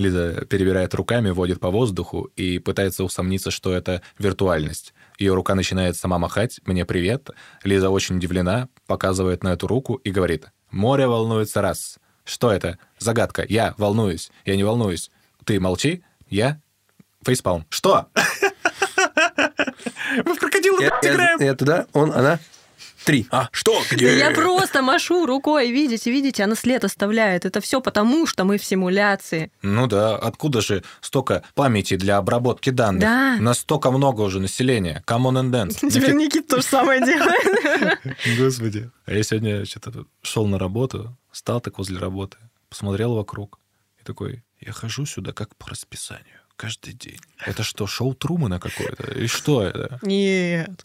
Лиза перебирает руками, водит по воздуху и пытается усомниться, что это виртуальность. Ее рука начинает сама махать. «Мне привет». Лиза очень удивлена, показывает на эту руку и говорит. «Море волнуется раз». Что это? Загадка. Я волнуюсь. Я не волнуюсь. Ты молчи. Я фейспалм. Что? Мы в крокодила играем. Я туда, он, она. Три. А, что? Да я просто машу рукой, видите, видите, она след оставляет. Это все потому, что мы в симуляции. Ну да, откуда же столько памяти для обработки данных? Да. Настолько много уже населения. Come on and dance. Теперь Никит то же самое делает. Господи. А я сегодня что-то шел на работу, стал так возле работы, посмотрел вокруг и такой, я хожу сюда как по расписанию каждый день. Это что, шоу Трумана какое-то? И что это? Нет.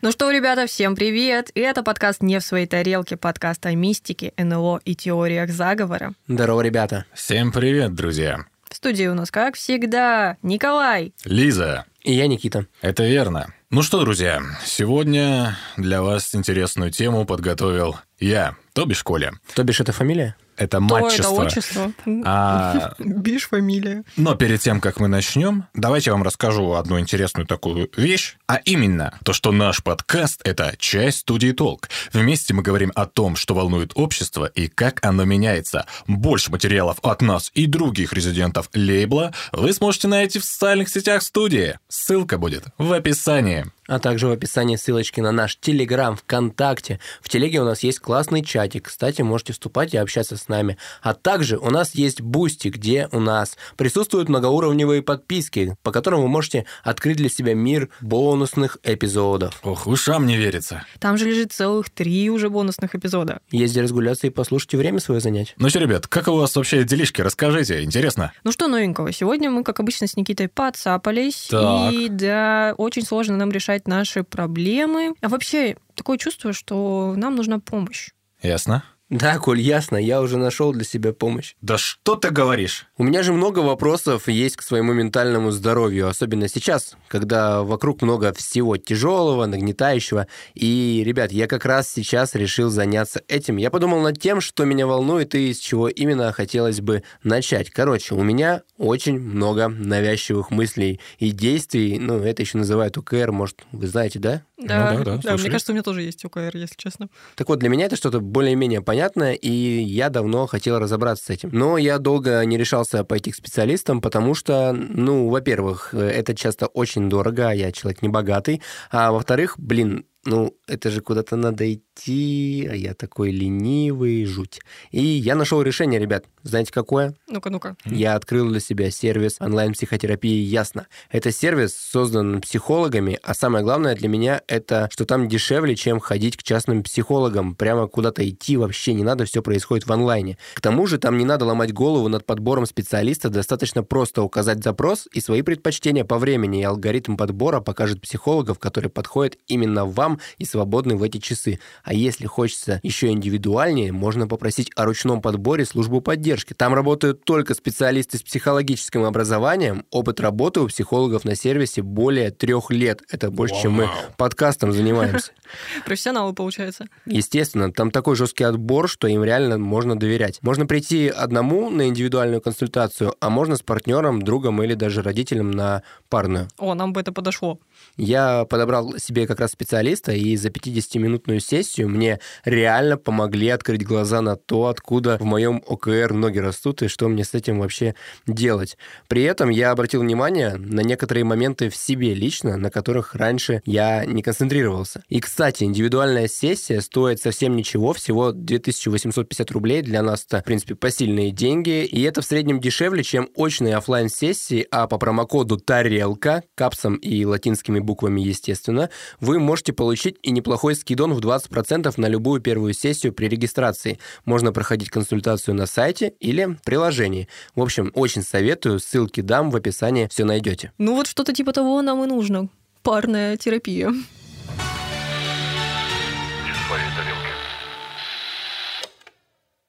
Ну что, ребята, всем привет! И это подкаст «Не в своей тарелке», подкаст о мистике, НЛО и теориях заговора. Здорово, ребята. Всем привет, друзья. В студии у нас, как всегда, Николай. Лиза, И я Никита. это верно. Ну что, друзья, сегодня для вас интересную тему подготовил я, то бишь Коля. То бишь, это фамилия? Это То это матчество. отчество. А, Биш фамилия. но перед тем, как мы начнем, давайте я вам расскажу одну интересную такую вещь, а именно то, что наш подкаст — это часть студии «Толк». Вместе мы говорим о том, что волнует общество и как оно меняется. Больше материалов от нас и других резидентов лейбла вы сможете найти в социальных сетях студии. Ссылка будет в описании. А также в описании ссылочки на наш Телеграм, ВКонтакте. В Телеге у нас есть классный чатик. Кстати, можете вступать и общаться с нами. А также у нас есть Бусти, где у нас присутствуют многоуровневые подписки, по которым вы можете открыть для себя мир бонусных эпизодов. Ох, ушам не верится. Там же лежит целых три уже бонусных эпизода. Есть где разгуляться и послушать и время свое занять. Ну что, ребят, как у вас вообще делишки? Расскажите, интересно. Ну что новенького? Сегодня мы, как обычно, с Никитой подцапались. Так. И да, очень сложно нам решать наши проблемы. А вообще, такое чувство, что нам нужна помощь. Ясно? Да, Коль, ясно, я уже нашел для себя помощь. Да что ты говоришь? У меня же много вопросов есть к своему ментальному здоровью, особенно сейчас, когда вокруг много всего тяжелого, нагнетающего. И, ребят, я как раз сейчас решил заняться этим. Я подумал над тем, что меня волнует и с чего именно хотелось бы начать. Короче, у меня очень много навязчивых мыслей и действий. Ну, это еще называют УКР, может, вы знаете, да? Да, да, да, мне слушай. кажется, у меня тоже есть ОКР, если честно. Так вот, для меня это что-то более-менее понятное, и я давно хотел разобраться с этим. Но я долго не решался пойти к специалистам, потому что, ну, во-первых, э, это часто очень дорого, а я человек небогатый, а во-вторых, блин, ну, это же куда-то надо идти, а я такой ленивый, жуть. И я нашел решение, ребят. Знаете, какое? Ну-ка, ну-ка. Я открыл для себя сервис онлайн-психотерапии «Ясно». Это сервис создан психологами, а самое главное для меня это, что там дешевле, чем ходить к частным психологам. Прямо куда-то идти вообще не надо, все происходит в онлайне. К тому же там не надо ломать голову над подбором специалиста, достаточно просто указать запрос и свои предпочтения по времени, и алгоритм подбора покажет психологов, которые подходят именно вам и свободны в эти часы. А если хочется еще индивидуальнее, можно попросить о ручном подборе службу поддержки. Там работают только специалисты с психологическим образованием. Опыт работы у психологов на сервисе более трех лет. Это больше, чем мы подкастом занимаемся. Профессионалы, получается. Естественно, там такой жесткий отбор, что им реально можно доверять. Можно прийти одному на индивидуальную консультацию, а можно с партнером, другом или даже родителем на парную. О, нам бы это подошло. Я подобрал себе как раз специалиста, и за 50-минутную сессию мне реально помогли открыть глаза на то, откуда в моем ОКР ноги растут, и что мне с этим вообще делать. При этом я обратил внимание на некоторые моменты в себе лично, на которых раньше я не концентрировался. И, кстати, индивидуальная сессия стоит совсем ничего, всего 2850 рублей. Для нас это, в принципе, посильные деньги, и это в среднем дешевле, чем очные офлайн сессии а по промокоду «Тарелка», капсом и латинскими буквами, естественно, вы можете получить и неплохой скидон в 20% на любую первую сессию при регистрации. Можно проходить консультацию на сайте или в приложении. В общем, очень советую, ссылки дам в описании, все найдете. Ну вот что-то типа того нам и нужно. Парная терапия.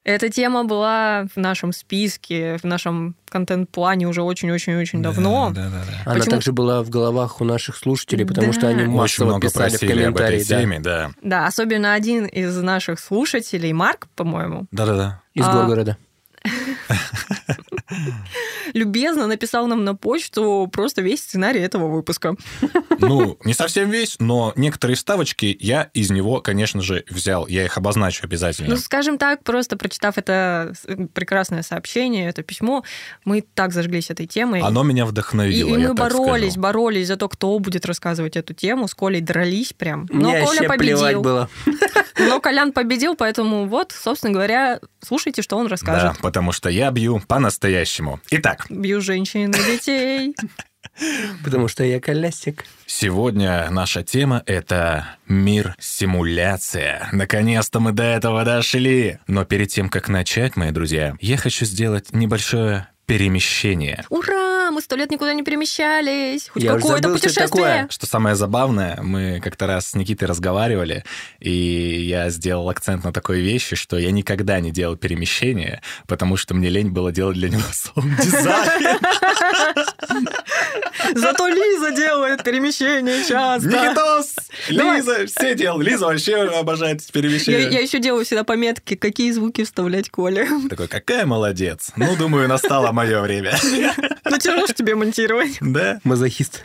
Эта тема была в нашем списке, в нашем контент-плане уже очень-очень-очень давно. Да, да, да. Она Почему- также была в головах у наших слушателей, потому что они Да. Очень массово много писали в просили об этой комментарии. да. теме, да. Да, особенно один из наших слушателей, Марк, по-моему, Да-да-да. Из А, Горгорода. любезно написал нам на почту просто весь сценарий этого выпуска. Ну, не совсем весь, но некоторые ставочки я из него, конечно же, взял. Я их обозначу обязательно. Ну, скажем так, просто прочитав это с- прекрасное сообщение, это письмо, мы так зажглись этой темой. Оно меня И, вдохновило, и я мы боролись, скажу. боролись за то, кто будет рассказывать эту тему. С Колей дрались прям. Но Мне Коля победил. было. Но Колян победил, поэтому вот, собственно говоря, слушайте, что он Да, расскажет. Потому что я бью по-настоящему. Итак, Бью женщин и детей. Потому что я колясик. сегодня наша тема — это мир симуляция. Наконец-то мы до этого дошли. Но перед тем, как начать, мои друзья, я хочу сделать небольшое перемещение. Ура! Сто лет никуда не перемещались. Хоть какое-то забыл, что путешествие. такое. Что самое забавное, мы как-то раз с Никитой разговаривали, и я сделал акцент на такой вещи, что я никогда не делал перемещения, потому что мне лень было делать для него саунд-дизайн. Зато Лиза делает перемещение часто. Никитос! Лиза! Все делают. Лиза вообще обожает Я, перемещения. я еще делаю всегда пометки, какие звуки вставлять Коле. Такой, какая молодец. Ну, думаю, настало мое время. Ну, тяжело ж тебе монтировать. Да? Мазохист.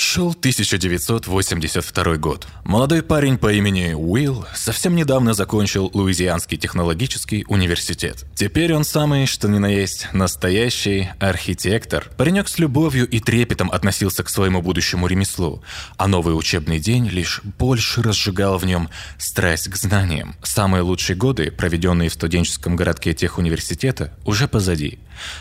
Шел 1982 год. Молодой парень по имени Уилл совсем недавно закончил Луизианский технологический университет. Теперь он самый, что ни на есть, настоящий архитектор. Паренек с любовью и трепетом относился к своему будущему ремеслу, а новый учебный день лишь больше разжигал в нем страсть к знаниям. Самые лучшие годы, проведенные в студенческом городке техуниверситета, уже позади.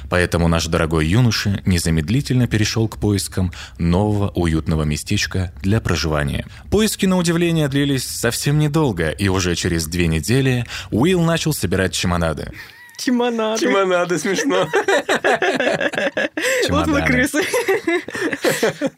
Поэтому наш дорогой юноша незамедлительно перешел к поискам нового уютного местечка для проживания. Поиски, на удивление, длились совсем недолго, и уже через две недели Уилл начал собирать чемоданы. Чемонады. Чемонады смешно. Вот мы Чемоданы. крысы.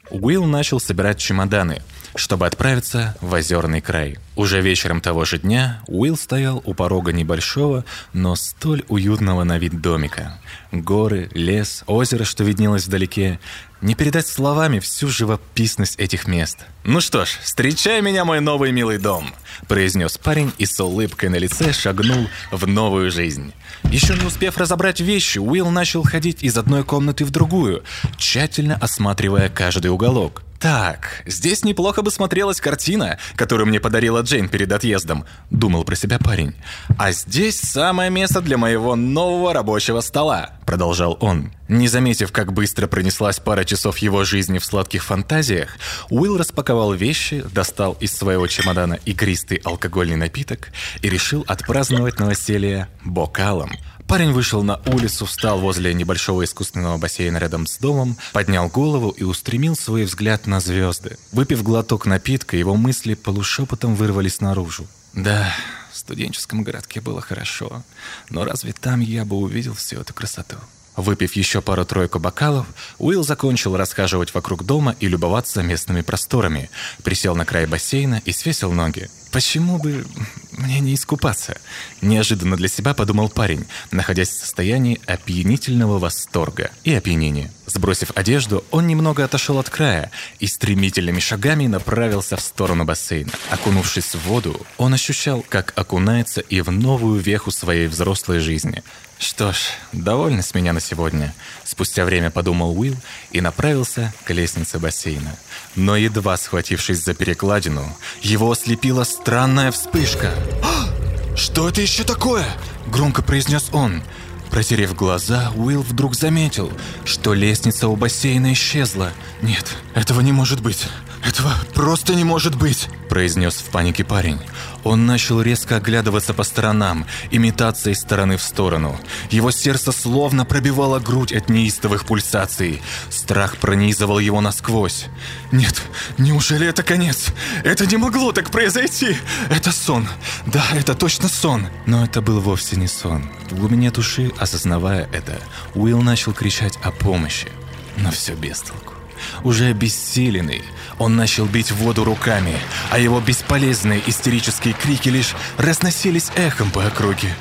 Уилл начал собирать чемоданы, чтобы отправиться в озерный край. Уже вечером того же дня Уилл стоял у порога небольшого, но столь уютного на вид домика. Горы, лес, озеро, что виднелось вдалеке. Не передать словами всю живописность этих мест. «Ну что ж, встречай меня, мой новый милый дом», произнес парень и с улыбкой на лице шагнул в новую жизнь. Еще не успев разобрать вещи, Уилл начал ходить из одной комнаты в другую, тщательно осматривая каждый уголок. «Так, здесь неплохо бы смотрелась картина, которую мне подарила Джейн перед отъездом», — думал про себя парень. «А здесь самое место для моего нового рабочего стола», — продолжал он. Не заметив, как быстро пронеслась пара часов его жизни в сладких фантазиях, Уилл распаковал вещи, достал из своего чемодана игристый алкогольный напиток и решил отпраздновать новоселье бокалом. Парень вышел на улицу, встал возле небольшого искусственного бассейна рядом с домом, поднял голову и устремил свой взгляд на звезды. Выпив глоток напитка, его мысли полушепотом вырвались наружу. Да, в студенческом городке было хорошо, но разве там я бы увидел всю эту красоту? Выпив еще пару-тройку бокалов, Уилл закончил расхаживать вокруг дома и любоваться местными просторами. Присел на край бассейна и свесил ноги. Почему бы мне не искупаться? Неожиданно для себя подумал парень, находясь в состоянии опьянительного восторга и опьянения. Сбросив одежду, он немного отошел от края и стремительными шагами направился в сторону бассейна. Окунувшись в воду, он ощущал, как окунается и в новую веху своей взрослой жизни. Что ж, довольно с меня на сегодня. Спустя время подумал Уилл и направился к лестнице бассейна. Но едва схватившись за перекладину, его ослепила странная вспышка. «А! «Что это еще такое?» – громко произнес он. Протерев глаза, Уилл вдруг заметил, что лестница у бассейна исчезла. «Нет, этого не может быть. Этого просто не может быть!» произнес в панике парень. Он начал резко оглядываться по сторонам и метаться из стороны в сторону. Его сердце словно пробивало грудь от неистовых пульсаций. Страх пронизывал его насквозь. «Нет, неужели это конец? Это не могло так произойти! Это сон! Да, это точно сон!» Но это был вовсе не сон. В глубине души, осознавая это, Уилл начал кричать о помощи. Но все без толку. Уже обессиленный, он начал бить воду руками, а его бесполезные истерические крики лишь разносились эхом по округе.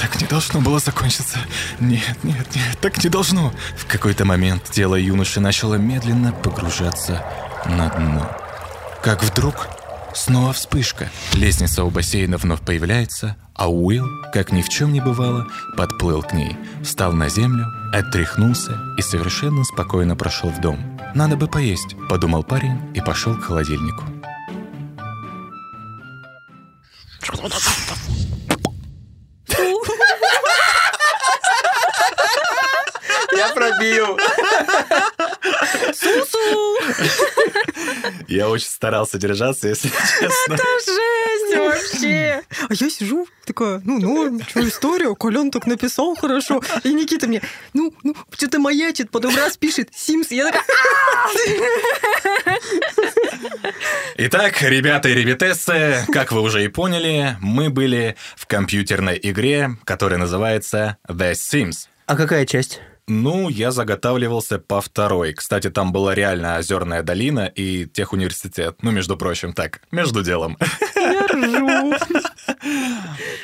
Так не должно было закончиться. Нет, нет, нет, так не должно. В какой-то момент тело юноши начало медленно погружаться на дно. Как вдруг снова вспышка. Лестница у бассейна вновь появляется, а Уилл, как ни в чем не бывало, подплыл к ней, встал на землю, отряхнулся и совершенно спокойно прошел в дом. «Надо бы поесть», — подумал парень и пошел к холодильнику. Я пробил. Сусу! Я очень старался держаться, если честно. Это жесть вообще! А я сижу, такая, ну, норм, что история, Колян так написал хорошо. И Никита мне, ну, ну, что-то маячит, потом раз пишет Симс. Я такая, Итак, ребята и ребятессы, как вы уже и поняли, мы были в компьютерной игре, которая называется The Sims. А какая часть? Ну, я заготавливался по второй. Кстати, там была реально озерная долина и техуниверситет. Ну, между прочим, так, между делом. я ржу.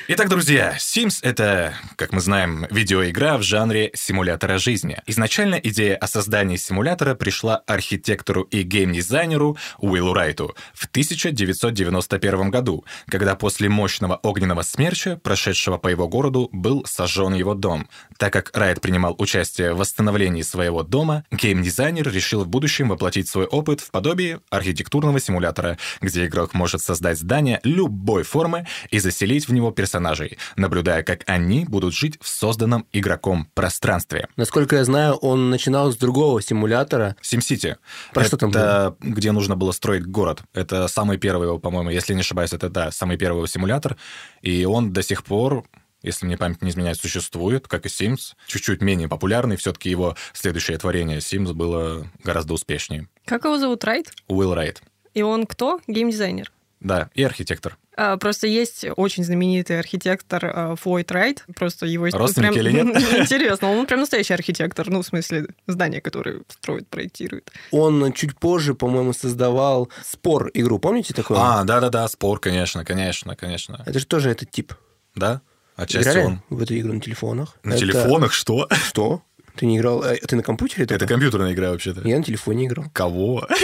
Итак, друзья, Sims — это, как мы знаем, видеоигра в жанре симулятора жизни. Изначально идея о создании симулятора пришла архитектору и геймдизайнеру Уиллу Райту в 1991 году, когда после мощного огненного смерча, прошедшего по его городу, был сожжен его дом. Так как Райт принимал участие в восстановлении своего дома, геймдизайнер решил в будущем воплотить свой опыт в подобие архитектурного симулятора, где игрок может создать здание любой формы и заселить в него персонажей, наблюдая, как они будут жить в созданном игроком пространстве. Насколько я знаю, он начинал с другого симулятора. SimCity. Про это что там было? где нужно было строить город. Это самый первый его, по-моему, если не ошибаюсь, это, да, самый первый его симулятор. И он до сих пор если мне память не изменяет, существует, как и Sims. Чуть-чуть менее популярный, все-таки его следующее творение Sims было гораздо успешнее. Как его зовут, Райт? Уилл Райт. И он кто? Геймдизайнер. Да, и архитектор. А, Просто есть очень знаменитый архитектор а, Флойд Райт. Просто его... Родственники прям- или нет? Интересно, он прям настоящий архитектор. Ну, в смысле, здания, которые строит, проектирует. Он чуть позже, по-моему, создавал спор игру. Помните такое? А, да-да-да, спор, конечно, конечно, конечно. Это же тоже этот тип. Да? Отчасти Играли он. в эту игру на телефонах? На Это- телефонах что? Что? Ты не играл? э, Ты на компьютере? Это только? компьютерная игра вообще-то. Я на телефоне играл. Кого?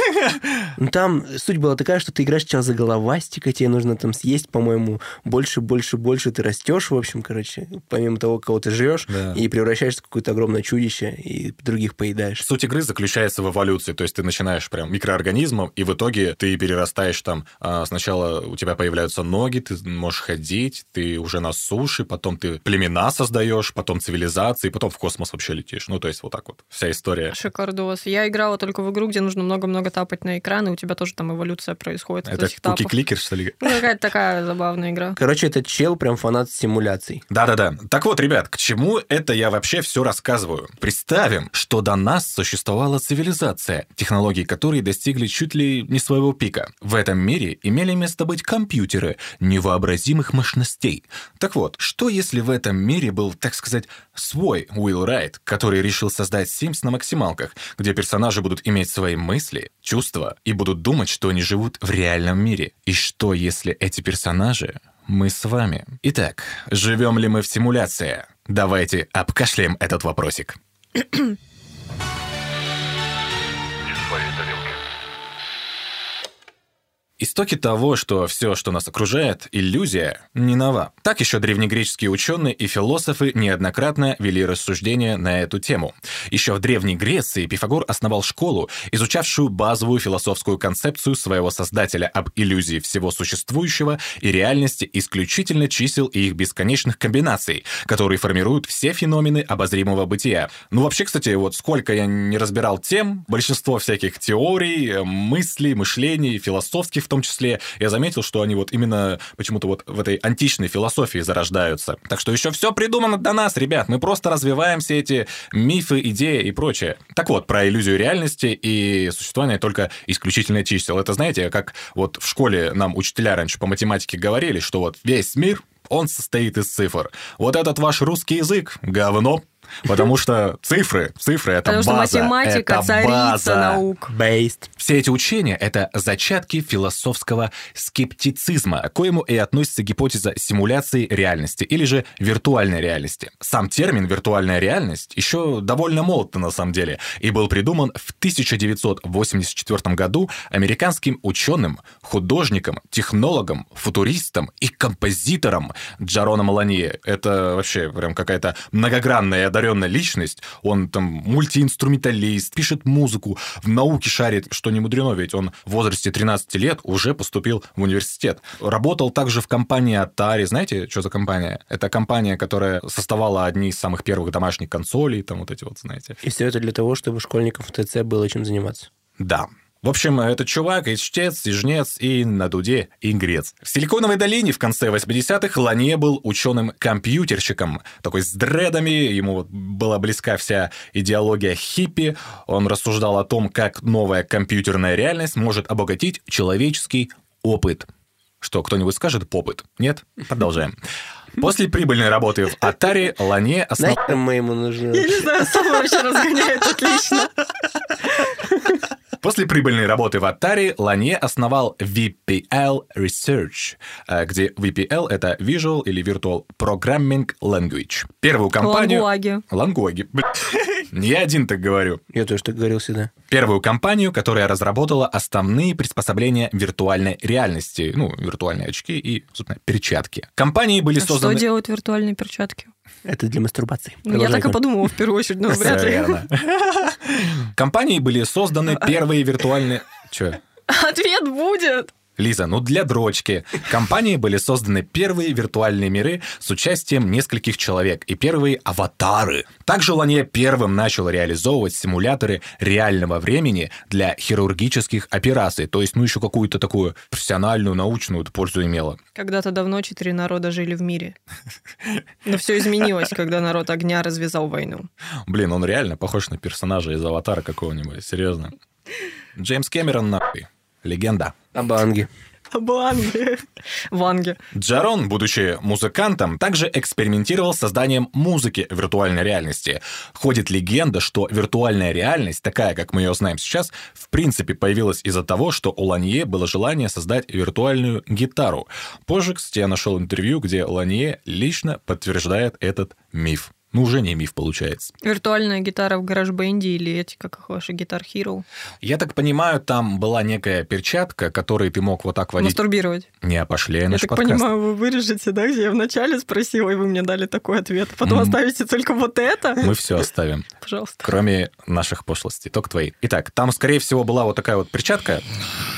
Ну, там суть была такая, что ты играешь сначала за головастика, тебе нужно там съесть, по-моему, больше, больше, больше ты растешь, в общем, короче, помимо того, кого ты жрешь, Да. и превращаешься в какое-то огромное чудище, и других поедаешь. Суть игры заключается в эволюции, то есть ты начинаешь прям микроорганизмом, и в итоге ты перерастаешь там. а, Сначала у тебя появляются ноги, ты можешь ходить, ты уже на суше, потом ты племена создаешь, потом цивилизации, потом в космос вообще летишь. Ну, то есть вот так вот вся история. Шикардос. Я играла только в игру, где нужно много-много тапать на экран, и у тебя тоже там эволюция происходит Это куки-кликер, что ли? Ну, какая-то такая забавная игра. Короче, этот чел прям фанат симуляций. Да-да-да. Так вот, ребят, к чему это я вообще все рассказываю? Представим, что до нас существовала цивилизация, технологии которой достигли чуть ли не своего пика. В этом мире имели место быть компьютеры невообразимых мощностей. Так вот, что если в этом мире был, так сказать, свой Уилл Райт, который решил создать Sims на максималках, где персонажи будут иметь свои мысли, чувства и будут думать, что они живут в реальном мире. И что, если эти персонажи мы с вами? Итак, живем ли мы в симуляции? Давайте обкашляем этот вопросик. Истоки того, что все, что нас окружает, иллюзия, не нова. Так еще древнегреческие ученые и философы неоднократно вели рассуждения на эту тему. Еще в Древней Греции Пифагор основал школу, изучавшую базовую философскую концепцию своего создателя об иллюзии всего существующего и реальности исключительно чисел и их бесконечных комбинаций, которые формируют все феномены обозримого бытия. Ну, вообще, кстати, вот сколько я не разбирал тем, большинство всяких теорий, мыслей, мышлений, философских том числе, я заметил, что они вот именно почему-то вот в этой античной философии зарождаются. Так что еще все придумано до нас, ребят. Мы просто развиваем все эти мифы, идеи и прочее. Так вот, про иллюзию реальности и существование только исключительно чисел. Это, знаете, как вот в школе нам учителя раньше по математике говорили, что вот весь мир он состоит из цифр. Вот этот ваш русский язык — говно, Потому что цифры, цифры — это Потому база. что математика это царица база. наук. Based. Все эти учения — это зачатки философского скептицизма, к коему и относится гипотеза симуляции реальности или же виртуальной реальности. Сам термин «виртуальная реальность» еще довольно молод на самом деле и был придуман в 1984 году американским ученым, художником, технологом, футуристом и композитором Джароном Ланье. Это вообще прям какая-то многогранная и одаренная личность. Он там мультиинструменталист, пишет музыку, в науке шарит, что не мудрено, ведь он в возрасте 13 лет уже поступил в университет. Работал также в компании Atari. Знаете, что за компания? Это компания, которая создавала одни из самых первых домашних консолей, там вот эти вот, знаете. И все это для того, чтобы школьникам в ТЦ было чем заниматься. Да. В общем, этот чувак и чтец, и жнец, и на дуде ингрец. В Силиконовой долине в конце 80-х Ланье был ученым-компьютерщиком, такой с дредами, ему вот была близка вся идеология хиппи, он рассуждал о том, как новая компьютерная реальность может обогатить человеческий опыт. Что, кто-нибудь скажет попыт? Нет? Продолжаем. После прибыльной работы в Atari Ланье основал... Нахер мы ему нужны? Я не знаю, вообще разгоняет отлично. После прибыльной работы в Atari Ланье основал VPL Research, э, где VPL — это Visual или Virtual Programming Language. Первую компанию... Лангуаги. Лангуаги. Не я один так говорю. Я тоже так говорил всегда. Первую компанию, которая разработала основные приспособления виртуальной реальности, ну, виртуальные очки и, собственно, перчатки. Компании были А Что созданы... делают виртуальные перчатки? Это для мастурбации. Ну, Я так и подумала в первую очередь, но вряд Всё ли. Компании были созданы первые виртуальные... Че? Ответ будет. Лиза, ну для дрочки. Компании были созданы первые виртуальные миры с участием нескольких человек и первые аватары. Также Ланье первым начал реализовывать симуляторы реального времени для хирургических операций, то есть ну еще какую-то такую профессиональную, научную пользу имело. Когда-то давно четыре народа жили в мире. Но все изменилось, когда народ огня развязал войну. Блин, он реально похож на персонажа из «Аватара» какого-нибудь, серьезно. Джеймс Кэмерон, нахуй. Легенда. А банги? Банги. Ванги. Джарон, будучи музыкантом, также экспериментировал с созданием музыки в виртуальной реальности. Ходит легенда, что виртуальная реальность, такая, как мы ее знаем сейчас, в принципе появилась из-за того, что у Ланье было желание создать виртуальную гитару. Позже, кстати, я нашел интервью, где Ланье лично подтверждает этот миф. Ну, уже не миф получается. Виртуальная гитара в гараж-бенде или эти, как их ваши Guitar Hero. Я так понимаю, там была некая перчатка, которой ты мог вот так водить. Мастурбировать. Не пошли Я наш так подкаст. понимаю, вы вырежете, да, где я вначале спросила, и вы мне дали такой ответ. Потом Мгм. оставите только вот это. Мы все оставим. Пожалуйста. кроме наших пошлостей, только твои. Итак, там, скорее всего, была вот такая вот перчатка,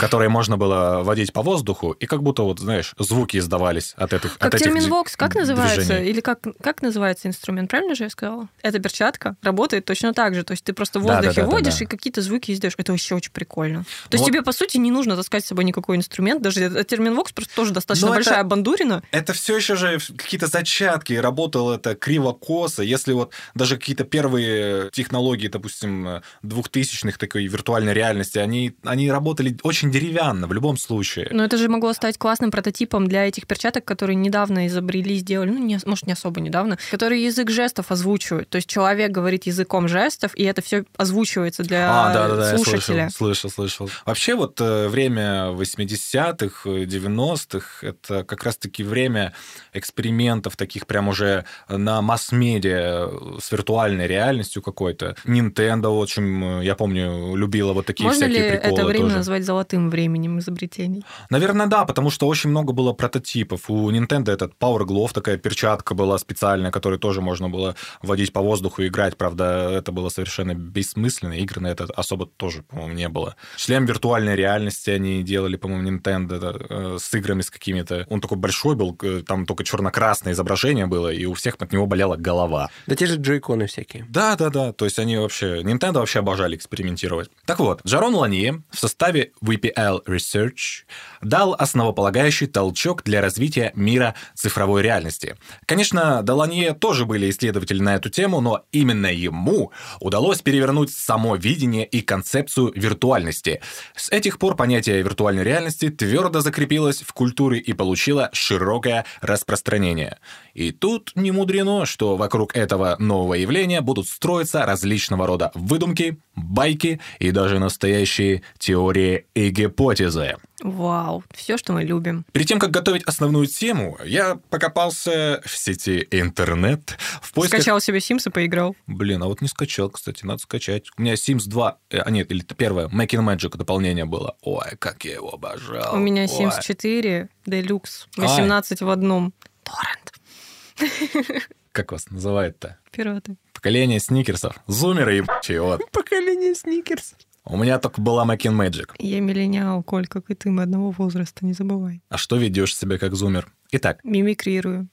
которой можно было водить по воздуху, и как будто, вот, знаешь, звуки издавались от этих Как от этих термин Vox, как называется? движений. Или как, как называется инструмент? Правильно же я сказала? Эта перчатка работает точно так же. То есть ты просто в Да, да, воздухе да, да, водишь и какие-то звуки издаешь. Это вообще очень прикольно. То есть Вот. тебе, по сути, не нужно таскать с собой никакой инструмент. Даже термин Vox просто тоже достаточно Но это- большая бандурина. Это все еще же какие-то зачатки, работало это криво-косо. Если вот даже какие-то первые технологии, допустим, двухтысячных такой виртуальной реальности, они, они работали очень деревянно в любом случае. Но это же могло стать классным прототипом для этих перчаток, которые недавно изобрели, сделали, ну, не, может, не особо недавно, которые язык жестов жестов озвучивают. То есть человек говорит языком жестов, и это все озвучивается для А, да, да, да, я слушателя. слышал, слышал, слышал. Вообще вот э, время 80-х, э, 90-х, это как раз-таки время экспериментов таких прям уже на масс-медиа э, с виртуальной реальностью какой-то. Nintendo очень, э, я помню, любила вот такие Можно ли всякие приколы это время тоже. назвать золотым временем изобретений? Наверное, да, потому что очень много было прототипов. У Nintendo этот Power Glove, такая перчатка была специальная, которой тоже можно было водить по воздуху и играть. Правда, это было совершенно бессмысленно. Игр на это особо тоже, по-моему, не было. Шлем виртуальной реальности они делали, по-моему, Nintendo э, с играми с какими-то... Он такой большой был, э, там только черно-красное изображение было, и у всех от него болела голова. Да те же джойконы всякие. Да, да, да. То есть они вообще... Nintendo вообще обожали экспериментировать. Так вот, Джарон Ланье в составе VPL Research дал основополагающий толчок для развития мира цифровой реальности. Конечно, до Ланье тоже были исследователи на эту тему, но именно ему удалось перевернуть само видение и концепцию виртуальности. С этих пор понятие виртуальной реальности твердо закрепилось в культуре и получило широкое распространение. И тут не мудрено, что вокруг этого нового явления будут строиться различного рода выдумки, байки и даже настоящие теории и гипотезы. Вау, все, что мы любим. Перед тем, как готовить основную тему, я покопался в сети интернет в поисках... Скачал себе Sims и поиграл. Блин, а вот не скачал, кстати, надо скачать. У меня Sims 2, э, а нет, или первое, Making Magic дополнение было. Ой, как я его обожал. У меня Ой. Sims 4 Deluxe, Ай. 18 в одном. Торрент. Как вас называют-то? Пираты. Поколение сникерсов. Зумеры ебучие, вот. Поколение Сникерс. У меня только была Making Magic. Я миллениал, Коль, как и ты, мы одного возраста, не забывай. А что ведешь себя как зумер? Итак, Мимикрирую.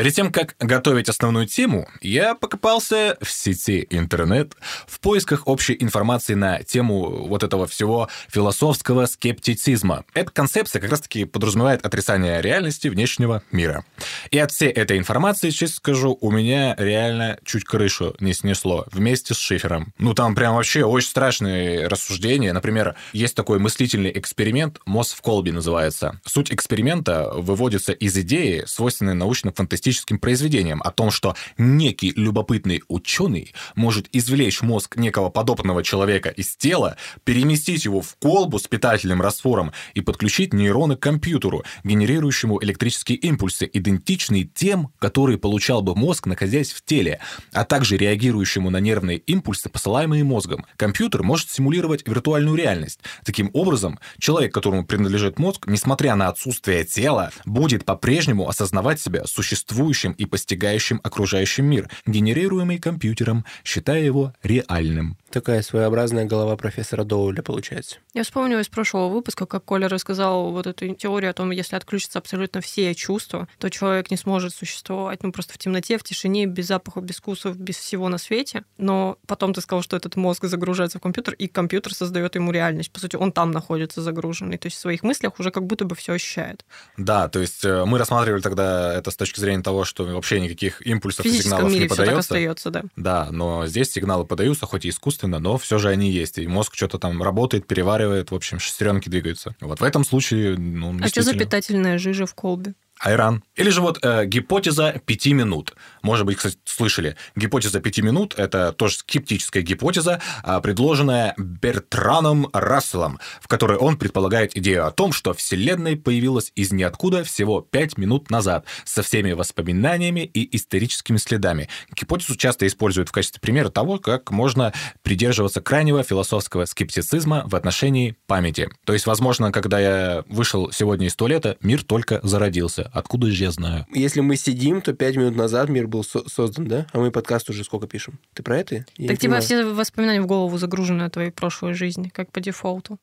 Перед тем, как готовить основную тему, я покопался в сети интернет в поисках общей информации на тему вот этого всего философского скептицизма. Эта концепция как раз-таки подразумевает отрицание реальности внешнего мира. И от всей этой информации, честно скажу, у меня реально чуть крышу не снесло вместе с шифером. Ну, там прям вообще очень страшные рассуждения. Например, есть такой мыслительный эксперимент, «Мозг в колбе» называется. Суть эксперимента выводится из идеи, свойственной научно-фантастическим произведениям, о том, что некий любопытный ученый может извлечь мозг некого подобного человека из тела, переместить его в колбу с питательным раствором и подключить нейроны к компьютеру, генерирующему электрические импульсы, идентичные тем, которые получал бы мозг, находясь в теле, а также реагирующему на нервные импульсы, посылаемые мозгом. Компьютер может симулировать виртуальную реальность. Таким образом, человек, которому принадлежит мозг, несмотря на отсутствие тела, будет по-прежнему осознавать себя существующим и постигающим окружающий мир, генерируемый компьютером, считая его реальным. Такая своеобразная голова профессора Доуля получается. Я вспомнила из прошлого выпуска, как Коля рассказал вот эту теорию о том, если отключатся абсолютно все чувства, то человек не сможет существовать, ну, просто в темноте, в тишине, без запахов, без вкусов, без всего на свете. Но потом ты сказал, что этот мозг загружается в компьютер, и компьютер создает ему реальность. По сути, он там находится загруженный. То есть в своих мыслях уже как будто бы все ощущает. Да, то есть э, мы рассматривали тогда это с точки зрения того, что вообще никаких импульсов и сигналов мире не все так подается. остается, да. Да, но здесь сигналы подаются, хоть и искусственно, но все же они есть. И мозг что-то там работает, переваривает, в общем, шестеренки двигаются. Вот в этом случае, ну, А что за питательная жижа в колбе? Айран. Или же вот э, гипотеза пяти минут. Может быть, кстати, слышали. Гипотеза пяти минут – это тоже скептическая гипотеза, а, предложенная Бертраном Расселом, в которой он предполагает идею о том, что Вселенная появилась из ниоткуда всего пять минут назад, со всеми воспоминаниями и историческими следами. Гипотезу часто используют в качестве примера того, как можно придерживаться крайнего философского скептицизма в отношении памяти. То есть, возможно, когда я вышел сегодня из туалета, мир только зародился. Откуда же я знаю? Если мы сидим, то пять минут назад мир был со- создан, да? А мы подкаст уже сколько пишем? Ты про это? Я так типа понимаю. все воспоминания в голову загружены о твоей прошлой жизни, как по дефолту.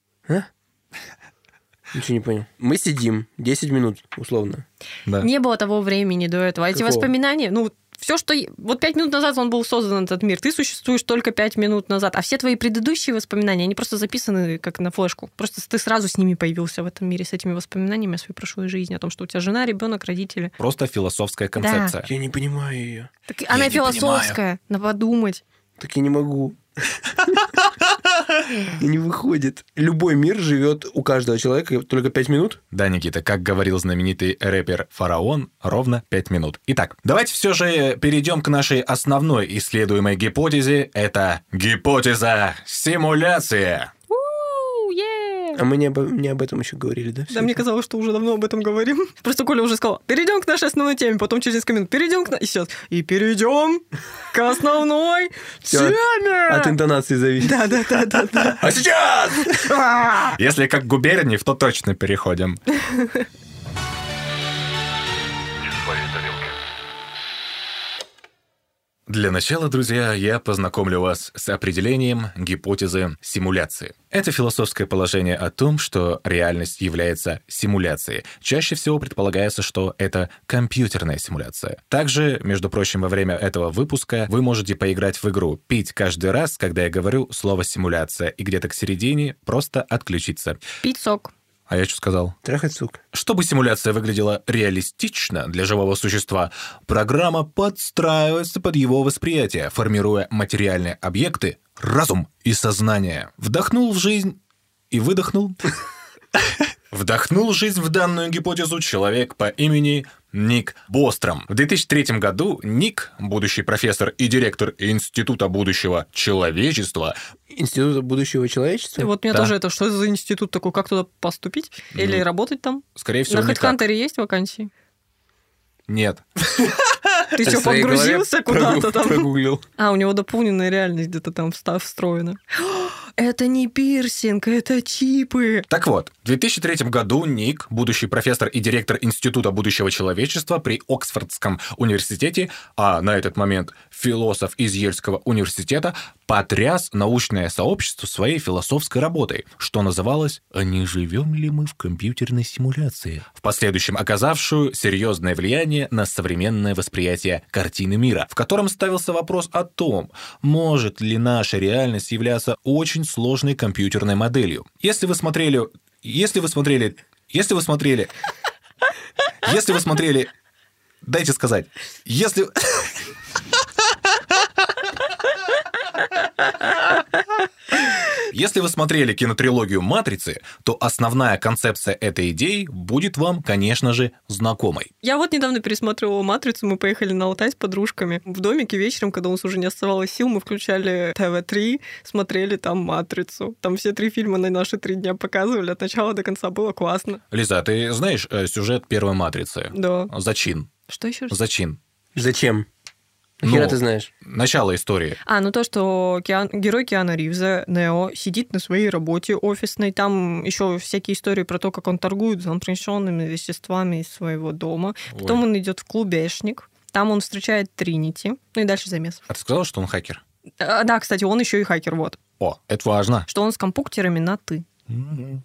Ничего не понял. Мы сидим 10 минут, условно. Да. Не было того времени до этого. А эти Какого? воспоминания, ну, все, что... Вот пять минут назад он был создан, этот мир. Ты существуешь только пять минут назад. А все твои предыдущие воспоминания, они просто записаны как на флешку. Просто ты сразу с ними появился в этом мире, с этими воспоминаниями о своей прошлой жизни, о том, что у тебя жена, ребенок, родители. Просто философская концепция. Я не понимаю ее. Так она философская, надо подумать. Так я не могу. Не выходит. Любой мир живет у каждого человека только пять минут. Да, Никита, как говорил знаменитый рэпер Фараон, ровно 5 минут. Итак, давайте все же перейдем к нашей основной исследуемой гипотезе. Это гипотеза симуляции. А мы не, обо- не об этом еще говорили, да? Да, мне казалось, что уже давно об этом говорим. Просто Коля уже сказал, перейдем к нашей основной теме, потом через несколько минут перейдем к... И сейчас. И перейдем к основной теме. От интонации зависит. Да, да, да, да, да. А сейчас! Если как Губерниев, то точно переходим. Для начала, друзья, я познакомлю вас с определением гипотезы симуляции. Это философское положение о том, что реальность является симуляцией. Чаще всего предполагается, что это компьютерная симуляция. Также, между прочим, во время этого выпуска вы можете поиграть в игру «Пить каждый раз», когда я говорю слово «симуляция», и где-то к середине просто отключиться. Пить сок. А я что сказал? Трахать сук. Чтобы симуляция выглядела реалистично для живого существа, программа подстраивается под его восприятие, формируя материальные объекты, разум и сознание. Вдохнул в жизнь и выдохнул. Вдохнул жизнь в данную гипотезу человек по имени Ник Бостром. В 2003 году Ник, будущий профессор и директор Института будущего человечества, Института будущего человечества? И вот мне Да. тоже это, что за институт такой, как туда поступить? Или Ну, работать там? скорее всего, На. HeadHunter есть вакансии? Нет. Ты что, подгрузился куда-то там? Прогуглил. А, у него дополненная реальность где-то там встроена. Это не пирсинг, это чипы. Так вот, в 2003 году Ник, будущий профессор и директор Института будущего человечества при Оксфордском университете, а на этот момент философ из Ельского университета, потряс научное сообщество своей философской работой, что называлось «А не живем ли мы в компьютерной симуляции?», в последующем оказавшую серьезное влияние на современное восприятие картины мира, в котором ставился вопрос о том, может ли наша реальность являться очень сложной компьютерной моделью. Если вы смотрели... Если вы смотрели... Если вы смотрели... Если вы смотрели... Дайте сказать. Если... Если вы смотрели кинотрилогию «Матрицы», то основная концепция этой идеи будет вам, конечно же, знакомой. Я вот недавно пересматривала «Матрицу», мы поехали на Алтай с подружками. В домике вечером, когда у нас уже не оставалось сил, мы включали ТВ-3, смотрели там «Матрицу». Там все три фильма на наши три дня показывали, от начала до конца было классно. Лиза, ты знаешь э, сюжет первой «Матрицы»? Да. Зачин. Что еще? Зачин. Зачем? Хера Ну, ты знаешь? Начало истории. А, ну то, что Киан- герой Киана Ривза, Нео, сидит на своей работе офисной, там еще всякие истории про то, как он торгует запрещенными веществами из своего дома. Потом Ой. он идет в клубешник, там он встречает Тринити, ну и дальше замес. А ты сказал, что он хакер? А, да, кстати, он еще и хакер, вот. О, это важно. Что он с компьютерами на «ты».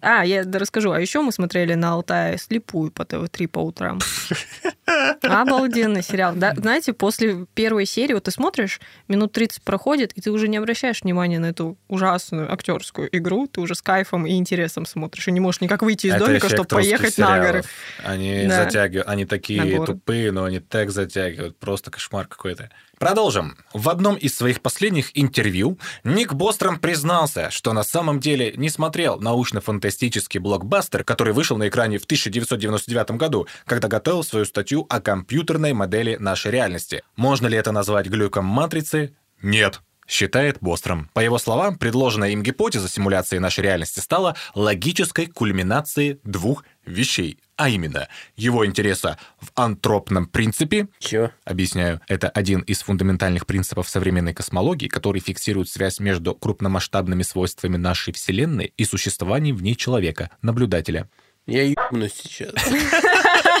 А, я расскажу. А еще мы смотрели на Алтае слепую по ТВ-3 по утрам. Обалденный сериал. Да, знаете, после первой серии, вот ты смотришь, минут 30 проходит, и ты уже не обращаешь внимания на эту ужасную актерскую игру, ты уже с кайфом и интересом смотришь, и не можешь никак выйти из Это домика, чтобы поехать русских на горы. сериалов. Они Да. затягивают, они такие тупые, но они так затягивают, просто кошмар какой-то. Продолжим. В одном из своих последних интервью Ник Бостром признался, что на самом деле не смотрел научно-фантастический блокбастер, который вышел на экране в 1999 году, когда готовил свою статью о компьютерной модели нашей реальности. Можно ли это назвать глюком матрицы? Нет считает Бостром. По его словам, предложенная им гипотеза симуляции нашей реальности стала логической кульминацией двух вещей, а именно его интереса в антропном принципе, Чё? объясняю, это один из фундаментальных принципов современной космологии, который фиксирует связь между крупномасштабными свойствами нашей Вселенной и существованием в ней человека, наблюдателя. Я ебнусь сейчас.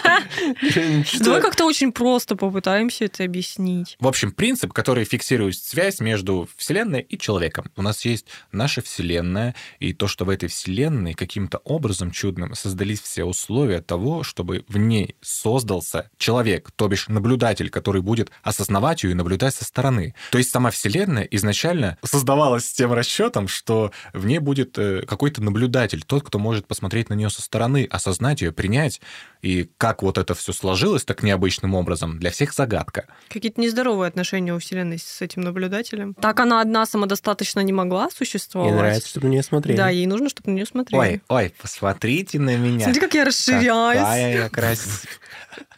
Давай как-то очень просто попытаемся это объяснить. В общем, принцип, который фиксирует связь между Вселенной и человеком. У нас есть наша Вселенная, и то, что в этой Вселенной каким-то образом чудным создались все условия того, чтобы в ней создался человек, то бишь наблюдатель, который будет осознавать ее и наблюдать со стороны. То есть сама Вселенная изначально создавалась с тем расчетом, что в ней будет э, какой-то наблюдатель, тот, кто может посмотреть на нее со стороны, осознать ее, принять, и как как вот это все сложилось так необычным образом, для всех загадка. Какие-то нездоровые отношения у Вселенной с этим наблюдателем. Так она одна самодостаточно не могла существовать. Мне нравится, чтобы на нее смотрели. Да, ей нужно, чтобы на нее смотрели. Ой, ой, посмотрите на меня. Смотри, как я расширяюсь. Какая я красивая.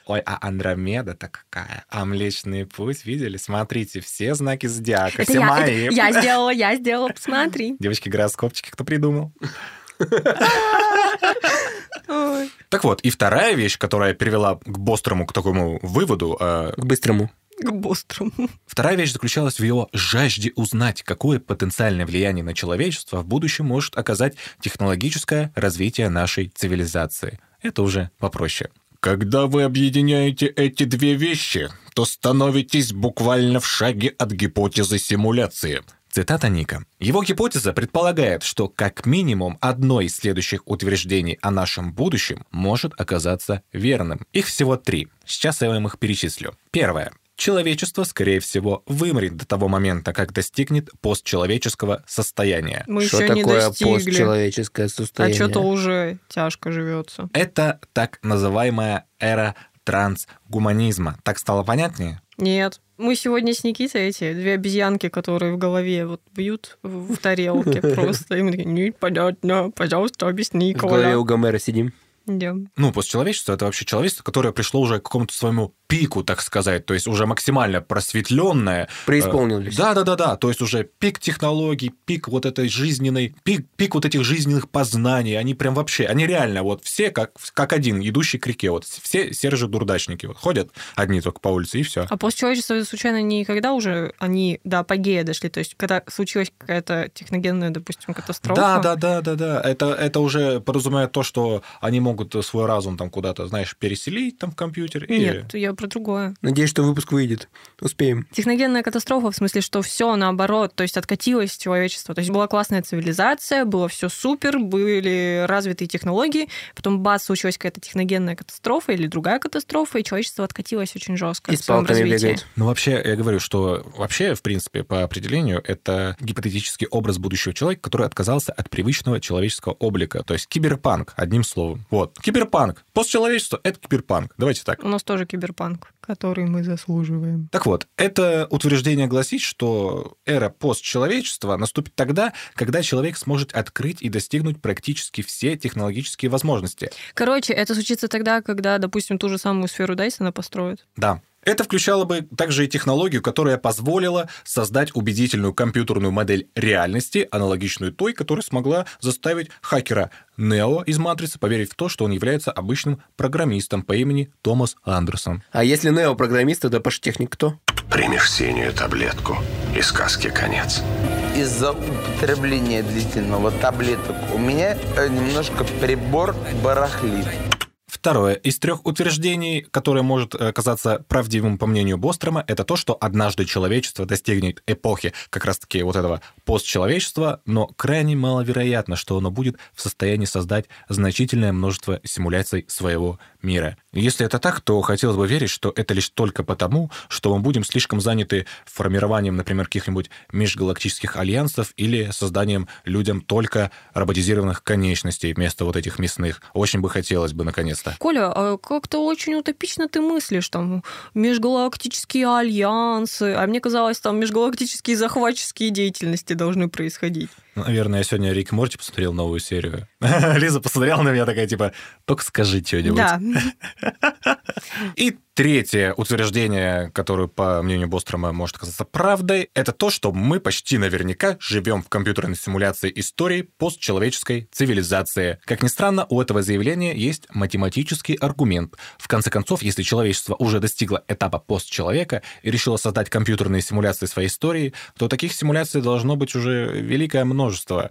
Ой, а Андромеда-то какая? А Млечный Путь, видели? Смотрите, все знаки зодиака, Это все я, мои. это я сделала, я сделала, посмотри. Девочки, гороскопчики кто придумал? Ой. Так вот, и вторая вещь, которая привела к Бострому к такому выводу, э, К быстрому. К бострому. вторая вещь заключалась в его жажде узнать, какое потенциальное влияние на человечество в будущем может оказать технологическое развитие нашей цивилизации. Это уже попроще. Когда вы объединяете эти две вещи, то становитесь буквально в шаге от гипотезы симуляции. Цитата Ника. Его гипотеза предполагает, что как минимум одно из следующих утверждений о нашем будущем может оказаться верным. Их всего три. Сейчас я вам их перечислю. Первое. Человечество, скорее всего, вымрет до того момента, как достигнет постчеловеческого состояния. Мы Что еще не такое достигли. постчеловеческое А состояние? что-то уже тяжко живется. Это так называемая эра трансгуманизма. Так стало понятнее? Нет. Мы сегодня с Никитой эти две обезьянки, которые в голове вот бьют в тарелке просто. И мы такие, непонятно, пожалуйста, объясни, В голове Коля. у Гомера сидим. Да. Ну, постчеловечество — это вообще человечество, которое пришло уже к какому-то своему пику, так сказать, то есть уже максимально просветленное. Преисполнились. Да, да, да, да. То есть уже пик технологий, пик вот этой жизненной, пик, пик вот этих жизненных познаний. Они прям вообще, они реально вот все как, как один, идущий к реке. Вот все Сержи дурдачники вот ходят одни только по улице и все. А постчеловечество случайно не когда уже они до апогея дошли, то есть когда случилась какая-то техногенная, допустим, катастрофа? Да, да, да, да, да. Это, это уже подразумевает то, что они могут свой разум там куда-то, знаешь, переселить там в компьютер. и- Нет, я про другое. Надеюсь, что выпуск выйдет. Успеем. Техногенная катастрофа в смысле, что все наоборот, то есть откатилось человечество. То есть была классная цивилизация, было все супер, были развитые технологии, потом бац, случилась какая-то техногенная катастрофа или другая катастрофа, и человечество откатилось очень жестко И с палками бегает. Ну, вообще, я говорю, что вообще, в принципе, по определению, это гипотетический образ будущего человека, который отказался от привычного человеческого облика. То есть киберпанк, одним словом. Вот, киберпанк. Постчеловечество — это киберпанк. Давайте так. У нас тоже киберпанк, который мы заслуживаем. Так вот, это утверждение гласит, что эра постчеловечества наступит тогда, когда человек сможет открыть и достигнуть практически все технологические возможности. Короче, это случится тогда, когда, допустим, ту же самую сферу Дайсона построят. Да. Это включало бы также и технологию, которая позволила создать убедительную компьютерную модель реальности, аналогичную той, которая смогла заставить хакера Нео из «Матрицы» поверить в то, что он является обычным программистом по имени Томас Андерсон. А если Нео программист, тогда Паш-техник кто? Примешь синюю таблетку, и сказки конец. Из-за употребления длительного таблеток у меня э, немножко прибор барахлит. Второе из трех утверждений, которое может оказаться правдивым по мнению Бострома, это то, что однажды человечество достигнет эпохи как раз-таки вот этого постчеловечества, но крайне маловероятно, что оно будет в состоянии создать значительное множество симуляций своего мира. Если это так, то хотелось бы верить, что это лишь только потому, что мы будем слишком заняты формированием, например, каких-нибудь межгалактических альянсов или созданием людям только роботизированных конечностей вместо вот этих мясных. Очень бы хотелось бы, наконец-то. Коля, а как-то очень утопично ты мыслишь, там, межгалактические альянсы, а мне казалось, там межгалактические захватческие деятельности должны происходить. Наверное, я сегодня Рик Морти посмотрел новую серию. Лиза посмотрела на меня такая, типа, только скажи что-нибудь. Да. И третье утверждение, которое, по мнению Бострома, может оказаться правдой, это то, что мы почти наверняка живем в компьютерной симуляции истории постчеловеческой цивилизации. Как ни странно, у этого заявления есть математический аргумент. В конце концов, если человечество уже достигло этапа постчеловека и решило создать компьютерные симуляции своей истории, то таких симуляций должно быть уже великое множество.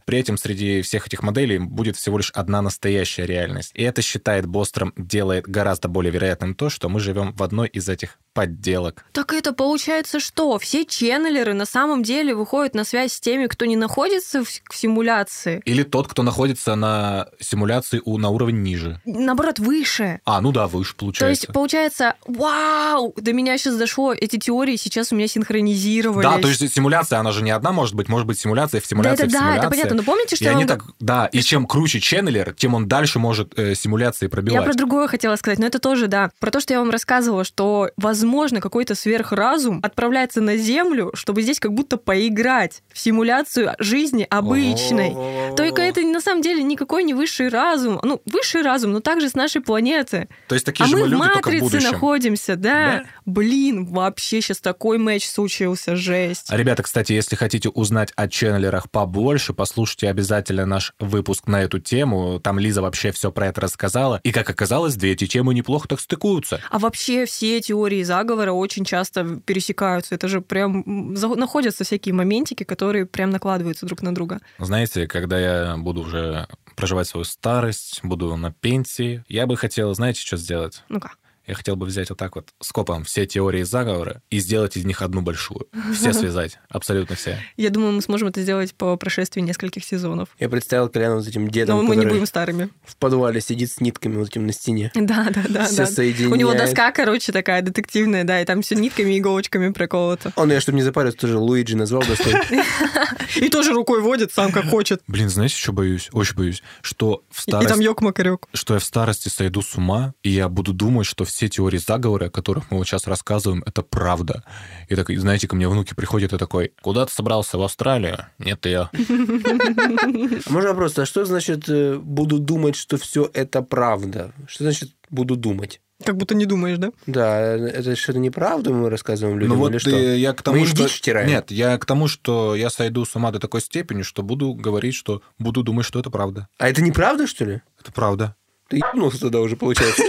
При этом среди всех этих моделей будет всего лишь одна настоящая реальность. И это, считает Бостром, делает гораздо более вероятным то, что мы живем в одной из этих подделок. Так это получается что? Все ченнелеры на самом деле выходят на связь с теми, кто не находится в, в симуляции. Или тот, кто находится на симуляции у, на уровень ниже. Наоборот, выше. А, ну да, выше То получается. есть, получается, вау, до меня сейчас дошло, эти теории сейчас у меня синхронизировались. Да, то есть симуляция, она же не одна может быть, может быть симуляция в симуляции Да, в да, симуляция. это понятно. Но помните, что и они вам так, да, и чем круче ченнелер, тем он дальше может э, симуляции пробивать. Я про другое хотела сказать, но это тоже, да. Про то, что я вам рассказывала, что, возможно, какой-то сверхразум отправляется на Землю, чтобы здесь как будто поиграть в симуляцию жизни обычной. Только это на самом деле никакой не высший разум. Ну, высший разум, но также с нашей планеты. То есть такие а же мы люди, в матрице находимся, да. Да. Блин, вообще сейчас такой матч случился, жесть. А, Ребята, кстати, если хотите узнать о ченнелерах побольше, послушайте обязательно наш выпуск на эту тему. Там Лиза вообще все про это рассказала. И, как оказалось, две эти темы неплохо так стыкуются. А вообще все теории заговора очень часто пересекаются. Это же прям находятся всякие моментики, которые прям накладываются друг на друга. Знаете, когда я буду уже проживать свою старость, буду на пенсии, я бы хотел, знаете, что сделать? Ну-ка. Я хотел бы взять вот так вот скопом все теории заговора и сделать из них одну большую. Все связать, абсолютно все. Я думаю, мы сможем это сделать по прошествии нескольких сезонов. Я представил Коляна вот этим дедом, Но мы не будем старыми. в подвале сидит с нитками вот этим на стене. Да, да, да. Все да. соединяет. У него доска, короче, такая детективная, да, и там все нитками и иголочками проколото. Он, я, чтобы не запариться, тоже Луиджи назвал доской. И тоже рукой водит сам, как хочет. Блин, знаете, что боюсь? Очень боюсь, что в И там старости... ёк-макарёк. что я в старости сойду с ума, и я буду думать, что все теории заговора, о которых мы вот сейчас рассказываем, это правда. И так, знаете, ко мне внуки приходят и такой, куда ты собрался, в Австралию? Нет, я. А можно вопрос, а что значит э, буду думать, что все это правда? Что значит буду думать? Как будто не думаешь, да? Да, это что-то неправду мы рассказываем людям Ну вот или что? я к тому, Мы что... дичь втираем. Нет, я к тому, что я сойду с ума до такой степени, что буду говорить, что буду думать, что это правда. А это неправда, что ли? Это правда. Ты ебнулся тогда уже, получается.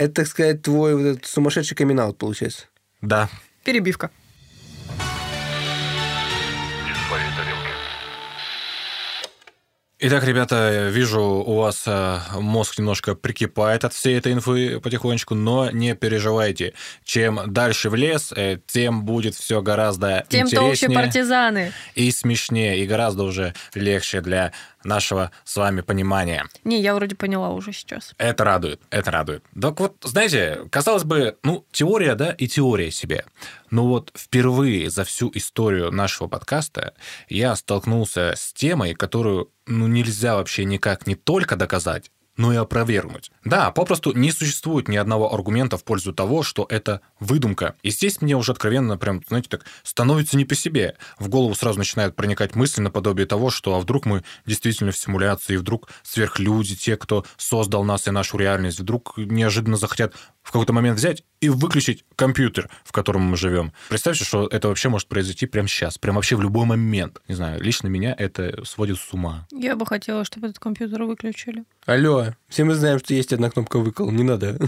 Это, так сказать, твой вот этот сумасшедший камин получается. Да. Перебивка. Итак, ребята, вижу, у вас э, мозг немножко прикипает от всей этой инфы потихонечку, но не переживайте. Чем дальше в лес, э, тем будет все гораздо Тем толще интереснее партизаны. и смешнее, и гораздо уже легче для нашего с вами понимания. Не, я вроде поняла уже сейчас. Это радует, это радует. Так вот, знаете, казалось бы, ну, теория, да, и теория себе. Но вот впервые за всю историю нашего подкаста я столкнулся с темой, которую, ну, нельзя вообще никак не только доказать, но и опровергнуть. Да, попросту не существует ни одного аргумента в пользу того, что это выдумка. И здесь мне уже откровенно прям, знаете, так становится не по себе. В голову сразу начинают проникать мысли наподобие того, что а вдруг мы действительно в симуляции, вдруг сверхлюди, те, кто создал нас и нашу реальность, вдруг неожиданно захотят в какой-то момент взять и выключить компьютер, в котором мы живем. Представьте, что это вообще может произойти прямо сейчас, прям вообще в любой момент. Не знаю, лично меня это сводит с ума. Я бы хотела, чтобы этот компьютер выключили. Алло, все мы знаем, что есть одна кнопка выкол, не надо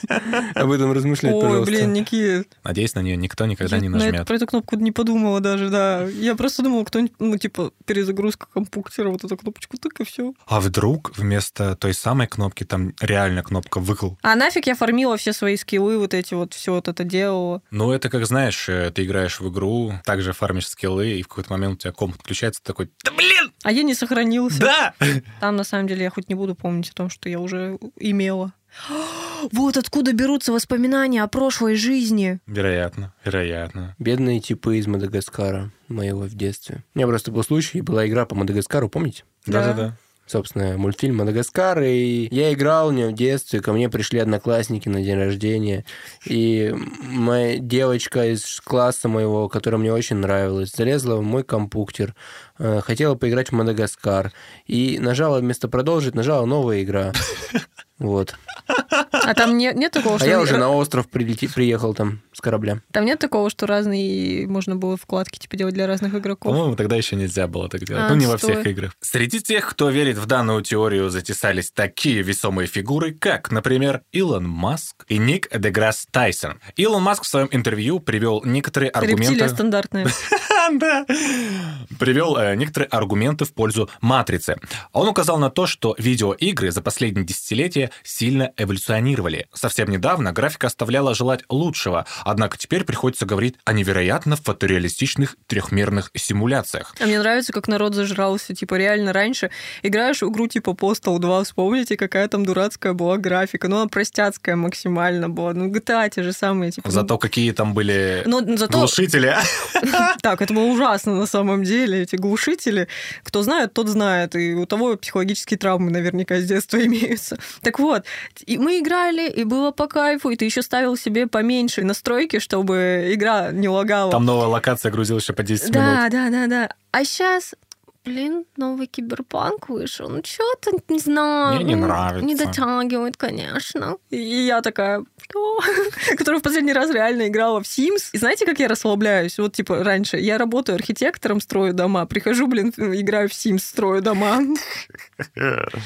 об этом размышлять, Ой, пожалуйста. блин, Никит. Надеюсь, на нее никто никогда не нажмет. про эту кнопку не подумала даже, да. Я просто думала, кто-нибудь, ну, типа, перезагрузка компьютера, вот эту кнопочку, так и все. А вдруг вместо той самой кнопки там реально кнопка выкл? А нафиг я фармила все свои скиллы, вот эти вот, все вот это делала. Ну, это как, знаешь, э, ты играешь в игру, также фармишь скиллы, и в какой-то момент у тебя комп отключается, ты такой, да блин, А я не сохранился. да! Там, на самом деле, я хоть не буду помнить о том, что я уже имела. Вот откуда берутся воспоминания о прошлой жизни. Вероятно, вероятно. Бедные типы из Мадагаскара моего в детстве. У меня просто был случай, была игра по Мадагаскару, помните? Да. Да-да-да. Собственно, мультфильм «Мадагаскар», и я играл в него в детстве, ко мне пришли одноклассники на день рождения, и моя девочка из класса моего, которая мне очень нравилась, залезла в мой компьютер, э, хотела поиграть в «Мадагаскар», и нажала вместо «продолжить», нажала «новая игра». Вот. А там нет, нет такого, А что... я уже на остров прилети- приехал там с корабля. Там нет такого, что разные можно было вкладки типа делать для разных игроков. По-моему, тогда еще нельзя было так делать. А, ну, не во всех играх. Среди тех, кто верит в данную теорию, затесались такие весомые фигуры, как, например, Илон Маск и Ник Деграсс Тайсон. Илон Маск в своем интервью привел некоторые Рептилия аргументы... стандартная. Да. Привел э, некоторые аргументы в пользу матрицы. Он указал на то, что видеоигры за последние десятилетия сильно эволюционировали. Совсем недавно графика оставляла желать лучшего, однако теперь приходится говорить о невероятно фотореалистичных трехмерных симуляциях. А мне нравится, как народ зажрался. Типа, реально, раньше играешь в игру типа Postal 2, вспомните, какая там дурацкая была графика. Ну, она простяцкая максимально была. Ну, GTA те же самые. Типа, ну, Зато какие там были Но зато... глушители. Так, это было ужасно на самом деле, эти глушители. Кто знает, тот знает. И у того психологические травмы наверняка с детства имеются. Так вот, и мы играли, и было по кайфу, и ты еще ставил себе поменьше настройки, чтобы игра не лагала. Там новая локация грузилась еще по 10 Да, минут. да, да, да. А сейчас блин, новый киберпанк вышел. Ну, что-то, не знаю. Мне не ну, нравится. Не дотягивает, конечно. И я такая, что? Которая в последний раз реально играла в Sims. И знаете, как я расслабляюсь? Вот, типа, раньше я работаю архитектором, строю дома. Прихожу, блин, играю в Sims, строю дома.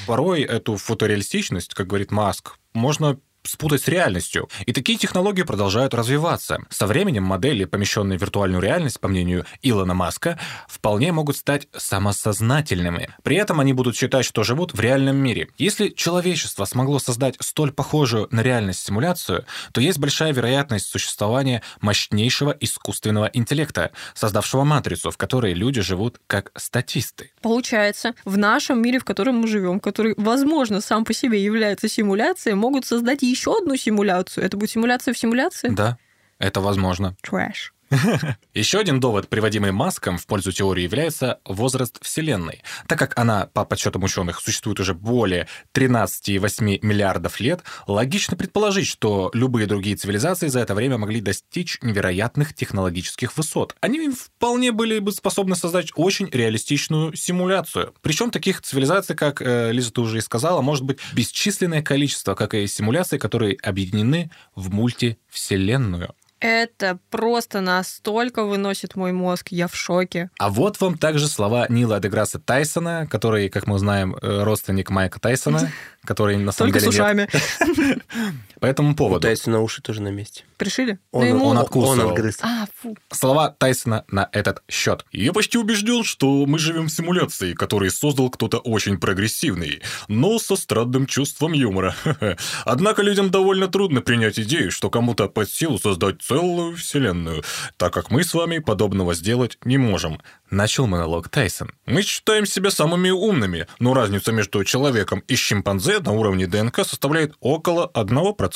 Порой эту фотореалистичность, как говорит Маск, можно спутать с реальностью. И такие технологии продолжают развиваться. Со временем модели, помещенные в виртуальную реальность, по мнению Илона Маска, вполне могут стать самосознательными. При этом они будут считать, что живут в реальном мире. Если человечество смогло создать столь похожую на реальность симуляцию, то есть большая вероятность существования мощнейшего искусственного интеллекта, создавшего матрицу, в которой люди живут как статисты. Получается, в нашем мире, в котором мы живем, который, возможно, сам по себе является симуляцией, могут создать еще одну симуляцию. Это будет симуляция в симуляции? Да, это возможно. Трэш. Еще один довод, приводимый Маском в пользу теории, является возраст Вселенной. Так как она, по подсчетам ученых, существует уже более 13,8 миллиардов лет, логично предположить, что любые другие цивилизации за это время могли достичь невероятных технологических высот. Они вполне были бы способны создать очень реалистичную симуляцию. Причем таких цивилизаций, как э, Лиза ты уже и сказала, может быть бесчисленное количество, как и симуляций, которые объединены в мультивселенную. Это просто настолько выносит мой мозг, я в шоке. А вот вам также слова Нила Деграсса Тайсона, который, как мы знаем, э, родственник Майка Тайсона, который на самом Только с деле ушами. По этому поводу. Пытается на уши тоже на месте. Пришили? Он, ему- он он, откусывал. отгрыз. А, фу. Слова Тайсона на этот счет. Я почти убежден, что мы живем в симуляции, которую создал кто-то очень прогрессивный, но со странным чувством юмора. Однако людям довольно трудно принять идею, что кому-то под силу создать целую вселенную, так как мы с вами подобного сделать не можем. Начал монолог Тайсон. Мы считаем себя самыми умными, но разница между человеком и шимпанзе на уровне ДНК составляет около 1%.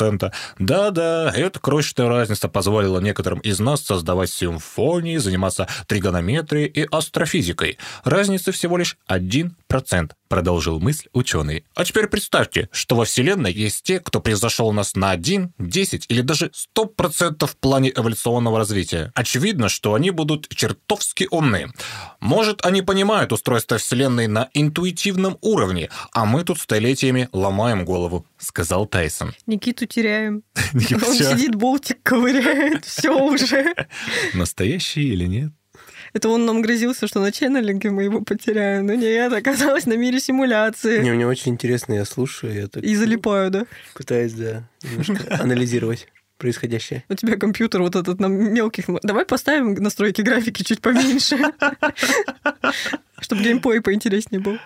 Да-да, эта крошечная разница позволила некоторым из нас создавать симфонии, заниматься тригонометрией и астрофизикой. Разница всего лишь 1%, продолжил мысль ученый. А теперь представьте, что во Вселенной есть те, кто превзошел нас на 1, 10 или даже 100% в плане эволюционного развития. Очевидно, что они будут чертовски умны. Может, они понимают устройство Вселенной на интуитивном уровне, а мы тут столетиями ломаем голову, сказал Тайсон. Никиту теряем. Он сидит, болтик ковыряет, все уже. Настоящий или нет? Это он нам грозился, что на ченнелинге мы его потеряем. Но нет, оказалось на мире симуляции. Не, мне очень интересно, я слушаю, я так И залипаю, да? пытаюсь, да, немножко анализировать происходящее. У тебя компьютер вот этот на мелких... Давай поставим настройки графики чуть поменьше. Чтобы геймплей поинтереснее был.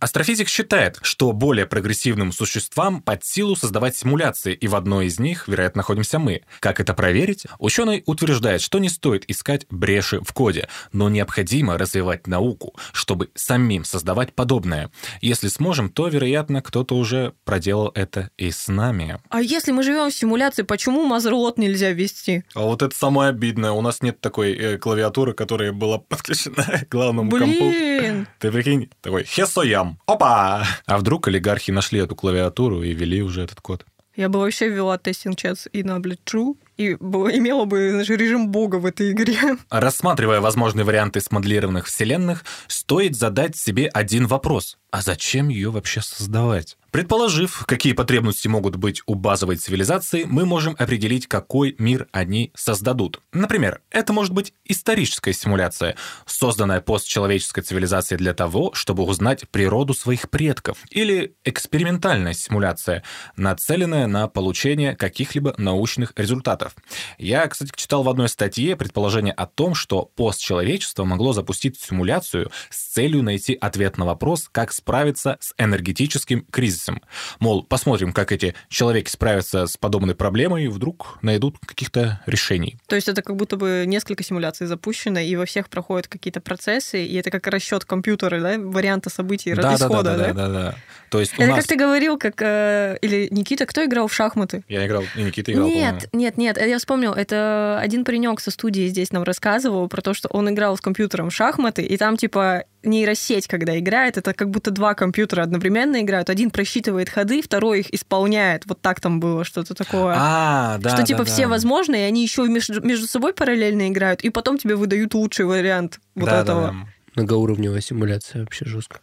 Астрофизик считает, что более прогрессивным существам под силу создавать симуляции, и в одной из них, вероятно, находимся мы. Как это проверить? Ученый утверждает, что не стоит искать бреши в коде, но необходимо развивать науку, чтобы самим создавать подобное. Если сможем, то, вероятно, кто-то уже проделал это и с нами. А если мы живем в симуляции, почему мазерлот нельзя ввести? А вот это самое обидное. У нас нет такой э, клавиатуры, которая была подключена к главному компу. Блин! Ты прикинь, такой хесоям. Опа! А вдруг олигархи нашли эту клавиатуру и ввели уже этот код? Я бы вообще ввела тестинг чат и на Blitz и имела бы знаешь, режим бога в этой игре. Рассматривая возможные варианты смоделированных вселенных, стоит задать себе один вопрос. А зачем ее вообще создавать? Предположив, какие потребности могут быть у базовой цивилизации, мы можем определить, какой мир они создадут. Например, это может быть историческая симуляция, созданная постчеловеческой цивилизацией для того, чтобы узнать природу своих предков. Или экспериментальная симуляция, нацеленная на получение каких-либо научных результатов. Я, кстати, читал в одной статье предположение о том, что постчеловечество могло запустить симуляцию с целью найти ответ на вопрос, как справиться с энергетическим кризисом. Мол, посмотрим, как эти человеки справятся с подобной проблемой и вдруг найдут каких-то решений. То есть это как будто бы несколько симуляций запущено, и во всех проходят какие-то процессы, и это как расчет компьютера, да, варианта событий, Да, да, да, исхода, да, да? да, да. То есть у Это нас... как ты говорил, как... э, или Никита, кто играл в шахматы? Я играл, и Никита играл, нет, по-моему. нет, нет, я вспомнил, это один паренек со студии здесь нам рассказывал про то, что он играл с компьютером в шахматы, и там типа нейросеть, когда играет, это как будто два компьютера одновременно играют. Один просчитывает ходы, второй их исполняет. Вот так там было что-то такое. А, да, что типа да, все да. возможно, и они еще между, между собой параллельно играют, и потом тебе выдают лучший вариант вот Да, да, этого. Многоуровневая симуляция вообще жестко.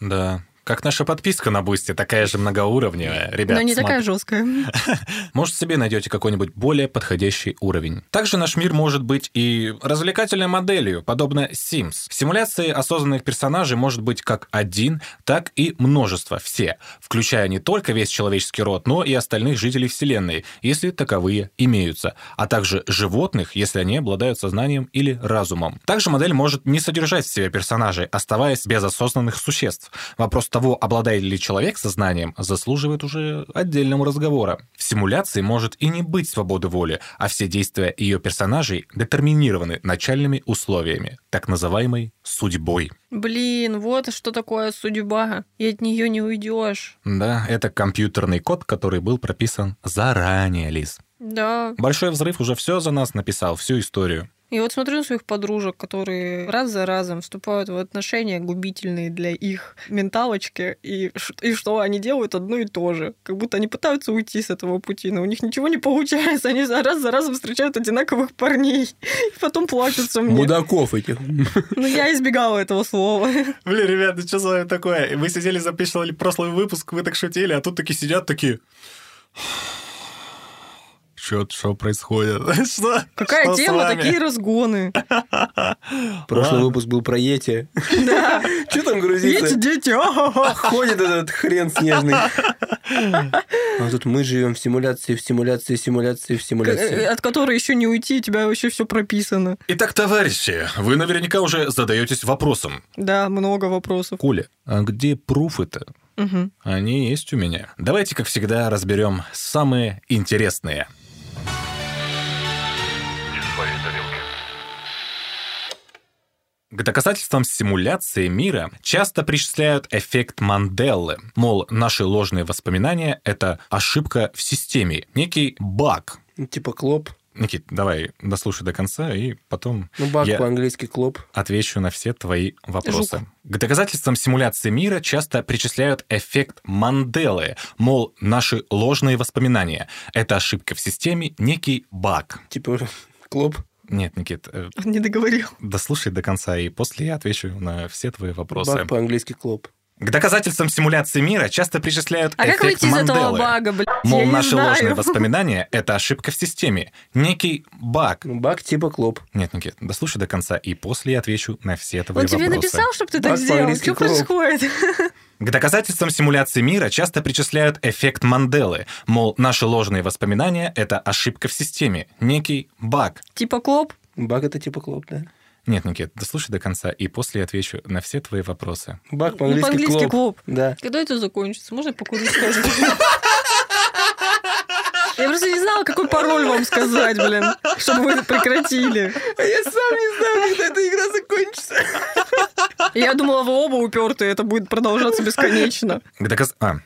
Да. Как наша подписка на Бусти, такая же многоуровневая. Ребят, Но не смотри. такая жесткая. Может, себе найдете какой-нибудь более подходящий уровень. Также наш мир может быть и развлекательной моделью, подобно Sims. В симуляции осознанных персонажей может быть как один, так и множество, все, включая не только весь человеческий род, но и остальных жителей Вселенной, если таковые имеются, а также животных, если они обладают сознанием или разумом. Также модель может не содержать в себе персонажей, оставаясь без осознанных существ. Вопрос того, обладает ли человек сознанием, заслуживает уже отдельного разговора. В симуляции может и не быть свободы воли, а все действия ее персонажей детерминированы начальными условиями, так называемой судьбой. Блин, вот что такое судьба. И от нее не уйдешь. Да, это компьютерный код, который был прописан заранее, Лиз. Да. Большой взрыв уже все за нас написал, всю историю. И вот смотрю на своих подружек, которые раз за разом вступают в отношения губительные для их менталочки, и, и что они делают одно и то же. Как будто они пытаются уйти с этого пути, но у них ничего не получается. Они раз за разом встречают одинаковых парней, и потом плачутся мне. Мудаков этих. Ну, я избегала этого слова. Блин, ребята, что с вами такое? Вы сидели, записывали прошлый выпуск, вы так шутили, а тут такие сидят такие... Что, что происходит? Что? Какая Что тема, такие разгоны. Прошлый выпуск был про Йети. Да. Что там грузится? дети, а-ха-ха. Ходит этот хрен снежный. А тут мы живем в симуляции, в симуляции, в симуляции, в симуляции. от которой еще не уйти, у тебя вообще все прописано. Итак, товарищи, вы наверняка уже задаетесь вопросом. Да, много вопросов. Коля, а где пруфы-то? Мгм. Они есть у меня. Давайте, как всегда, разберем самые интересные. К доказательствам симуляции мира часто причисляют эффект Манделлы. Мол, наши ложные воспоминания — это ошибка в системе, некий баг. Ну, Типа клоп. Никит, давай дослушай до конца, и потом Ну, баг я по-английски клоп. отвечу на все твои вопросы. Жук. К доказательствам симуляции мира часто причисляют эффект Манделы, мол, наши ложные воспоминания. Это ошибка в системе, некий баг. Типа клоп. Нет, Никит, э, Он не договорил. дослушай до конца, и после я отвечу на все твои вопросы. Баг по-английски клоп. К доказательствам симуляции мира часто причисляют А как эффект выйти из этого Манделы. бага, блядь? Мол, я не наши знаю. ложные воспоминания — это ошибка в системе, некий баг. Ну, баг типа клоп. Нет, Никит, дослушай до конца, и после я отвечу на все твои Он тебе вопросы. написал, чтобы ты так Баг сделал? Что клоп. происходит? К доказательствам симуляции мира часто причисляют эффект Манделы, мол, наши ложные воспоминания — это ошибка в системе, некий баг. Типа клоп? Баг это типа клоп, да? Нет, Никит, дослушай до конца, и после я отвечу на все твои вопросы. Ну, по-английски по-английски клоп. клоп. Да. Когда это закончится? Можно покурю скажу? Я просто не знала, какой пароль вам сказать, блин, чтобы вы прекратили. А я сам не знаю, когда эта игра закончится. Я думала, вы оба упертые, это будет продолжаться бесконечно. А.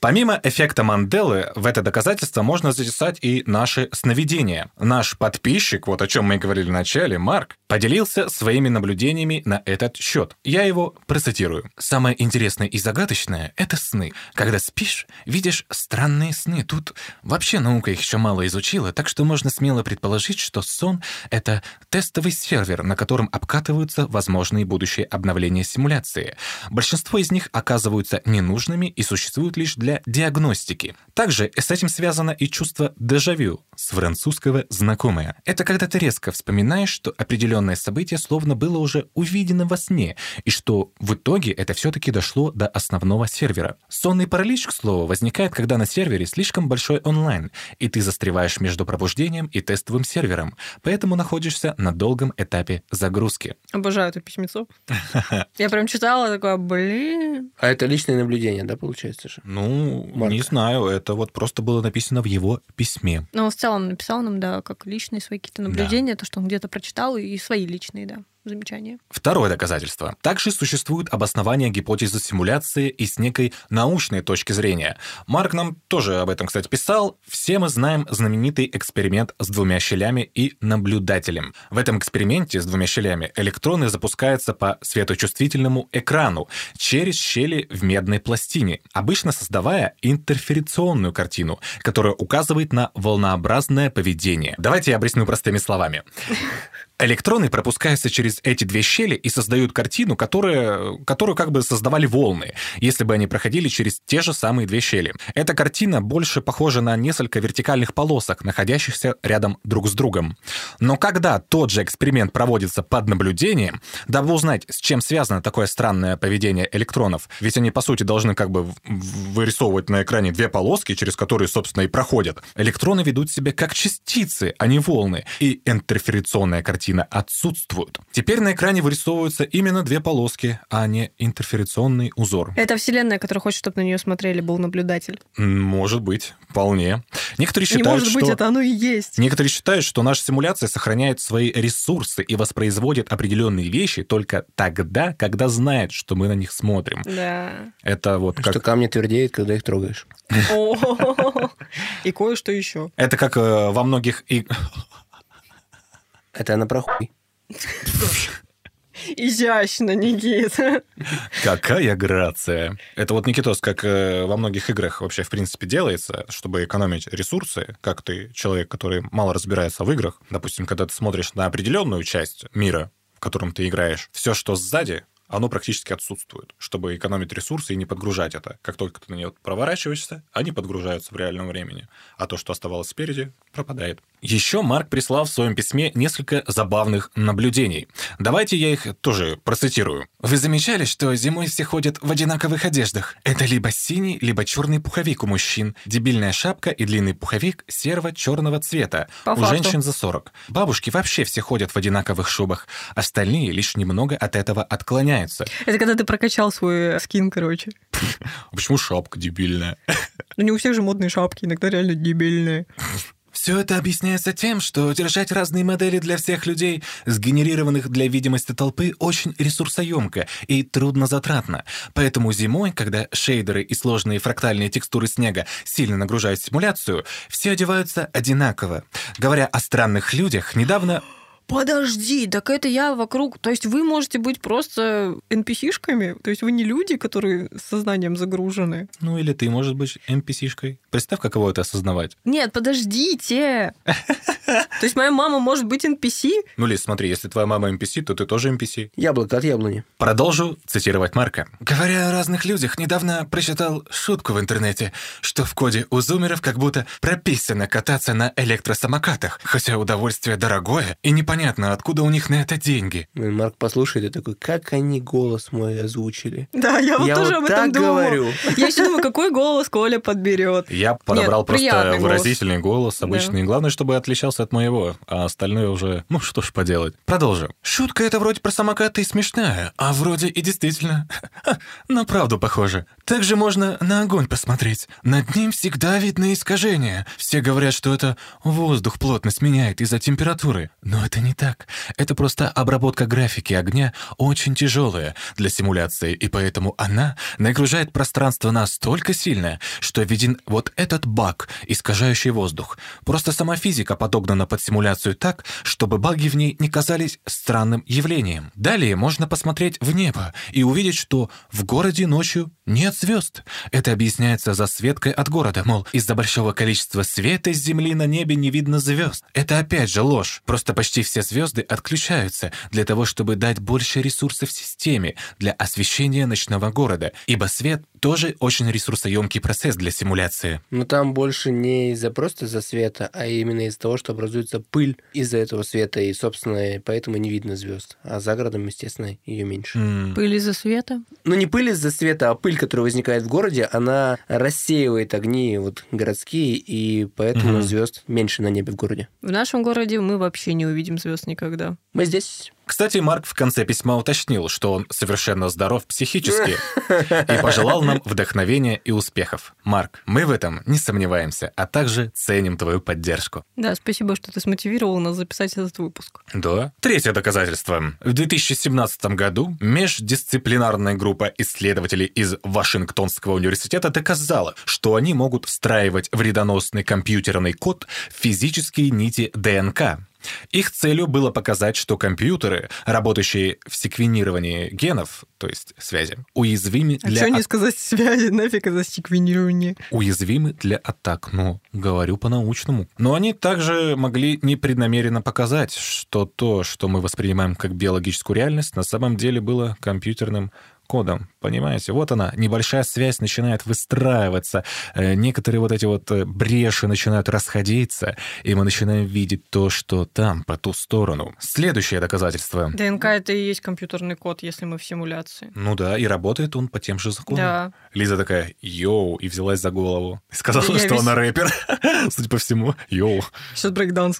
Помимо эффекта Манделы, в это доказательство можно записать и наши сновидения. Наш подписчик, вот о чем мы и говорили в начале, Марк, поделился своими наблюдениями на этот счет. Я его процитирую. «Самое интересное и загадочное — это сны. Когда спишь, видишь странные сны. Тут вообще наука их еще мало изучила, так что можно смело предположить, что сон — это тестовый сервер, на котором обкатываются возможные будущие обновления симуляции. Большинство из них оказываются ненужными и существуют лишь для диагностики. Также с этим связано и чувство дежавю, с французского «знакомое». Это когда ты резко вспоминаешь, что определенное событие словно было уже увидено во сне, и что в итоге это все-таки дошло до основного сервера. Сонный паралич, к слову, возникает, когда на сервере слишком большой онлайн, и ты застреваешь между пробуждением и тестовым сервером, поэтому находишься на долгом этапе загрузки. Обожаю это письмецо. Я прям читала, такая, блин. А это личное наблюдение, да, получается же? Ну, Марк. не знаю, это вот просто было написано в его письме. Но он в целом написал нам, да, как личные свои какие-то наблюдения, то, что он где-то прочитал, и свои личные, да. Замечание. Второе доказательство. Также существует обоснование гипотезы симуляции и с некой научной точки зрения. Марк нам тоже об этом, кстати, писал. Все мы знаем знаменитый эксперимент с двумя щелями и наблюдателем. В этом эксперименте с двумя щелями электроны запускаются по светочувствительному экрану через щели в медной пластине, обычно создавая интерферационную картину, которая указывает на волнообразное поведение. Давайте я объясню простыми словами. Электроны пропускаются через эти две щели и создают картину, которая, которую как бы создавали волны, если бы они проходили через те же самые две щели. Эта картина больше похожа на несколько вертикальных полосок, находящихся рядом друг с другом. Но когда тот же эксперимент проводится под наблюдением, дабы узнать, с чем связано такое странное поведение электронов, ведь они, по сути, должны как бы вырисовывать на экране две полоски, через которые, собственно, и проходят, электроны ведут себя как частицы, а не волны, и интерферационная картина картина отсутствуют. Теперь на экране вырисовываются именно две полоски, а не интерферационный узор. Это вселенная, которая хочет, чтобы на нее смотрели, был наблюдатель. Может быть, вполне. Некоторые считают, Не может что... быть, это оно и есть. Некоторые считают, что наша симуляция сохраняет свои ресурсы и воспроизводит определенные вещи только тогда, когда знает, что мы на них смотрим. Да. Это вот как... Что камни твердеют, когда их трогаешь. И кое-что еще. Это как э, во многих... Это она про хуй. Изящно, Никита. Какая грация. Это вот, Никитос, как э, во многих играх вообще в принципе делается, чтобы экономить ресурсы, как ты человек, который мало разбирается в играх, допустим, когда ты смотришь на определенную часть мира, в котором ты играешь, все, что сзади, оно практически отсутствует, чтобы экономить ресурсы и не подгружать это. Как только ты на нее проворачиваешься, они подгружаются в реальном времени, а то, что оставалось спереди, пропадает. Еще Марк прислал в своем письме несколько забавных наблюдений. Давайте я их тоже процитирую. Вы замечали, что зимой все ходят в одинаковых одеждах? Это либо синий, либо черный пуховик у мужчин, дебильная шапка и длинный пуховик серо-черного цвета. По у факту. женщин за 40. Бабушки вообще все ходят в одинаковых шубах. Остальные лишь немного от этого отклоняются. Это когда ты прокачал свой скин, короче. Почему шапка дебильная? Ну, не у всех же модные шапки, иногда реально дебильные. Все это объясняется тем, что держать разные модели для всех людей, сгенерированных для видимости толпы, очень ресурсоемко и труднозатратно. Поэтому зимой, когда шейдеры и сложные фрактальные текстуры снега сильно нагружают симуляцию, все одеваются одинаково. Говоря о странных людях, недавно Подожди, так это я вокруг... То есть вы можете быть просто NPC-шками? То есть вы не люди, которые сознанием загружены? Ну или ты, может быть, NPC-шкой. Представь, каково это осознавать. Нет, подождите. То есть моя мама может быть NPC? Ну, Лиз, смотри, если твоя мама NPC, то ты тоже NPC. Яблоко от яблони. Продолжу цитировать Марка. Говоря о разных людях, недавно прочитал шутку в интернете, что в коде у зумеров как будто прописано кататься на электросамокатах, хотя удовольствие дорогое, и непонятно, откуда у них на это деньги. И Марк послушает и такой, как они голос мой озвучили. Да, я вот Я тоже вот об этом так думаю. говорю. Я еще думаю, какой голос Коля подберет. Я подобрал Нет, просто приятный голос. выразительный голос, обычный. Главное, чтобы отличался от моего, а остальное уже, ну что ж поделать. Продолжим. Шутка это вроде про самокаты и смешная, а вроде и действительно на правду похоже. Также можно на огонь посмотреть. Над ним всегда видны искажения. Все говорят, что это воздух плотность меняет из-за температуры. Но это не так. Это просто обработка графики огня очень тяжелая для симуляции, и поэтому она нагружает пространство настолько сильно, что виден вот этот баг, искажающий воздух. Просто сама физика подогнана под симуляцию так, чтобы баги в ней не казались странным явлением. Далее можно посмотреть в небо и увидеть, что в городе ночью нет звезд. Это объясняется засветкой от города, мол, из-за большого количества света с Земли на небе не видно звезд. Это опять же ложь. Просто почти все звезды отключаются для того, чтобы дать больше ресурсов системе для освещения ночного города, ибо свет тоже очень ресурсоемкий процесс для симуляции. Но там больше не из-за просто из-за света, а именно из-за того, что образуется пыль из-за этого света, и, собственно, поэтому не видно звезд. А за городом, естественно, ее меньше. М, Пыль из-за света. Ну, не пыль из-за света, а пыль, которая возникает в городе, она рассеивает огни вот городские, и поэтому Мгм. звезд меньше на небе в городе. В нашем городе мы вообще не увидим звезд никогда. Мы здесь Кстати, Марк в конце письма уточнил, что он совершенно здоров психически и пожелал нам вдохновения и успехов. Марк, мы в этом не сомневаемся, а также ценим твою поддержку. Да, спасибо, что ты смотивировал нас записать этот выпуск. Да. Третье доказательство. В 2017 году междисциплинарная группа исследователей из Вашингтонского университета доказала, что они могут встраивать вредоносный компьютерный код в физические нити ДНК. Их целью было показать, что компьютеры, работающие в секвенировании генов, то есть связи, уязвимы А для что не сказать связи, нафиг это секвенирование? уязвимы для атак. Ну, говорю по-научному. Но они также могли непреднамеренно показать, что то, что мы воспринимаем как биологическую реальность, на самом деле было компьютерным кодом. Понимаете? Вот она, небольшая связь начинает выстраиваться, э, некоторые вот эти вот э, бреши начинают расходиться, и мы начинаем видеть то, что там, по ту сторону. Следующее доказательство. ДНК это и есть компьютерный код, если мы в симуляции. Ну да, и работает он по тем же законам. Да. Лиза такая, yo, и взялась за голову. И сказала, Я что весь- она рэпер. Судя по всему, yo. Сейчас брейкданс.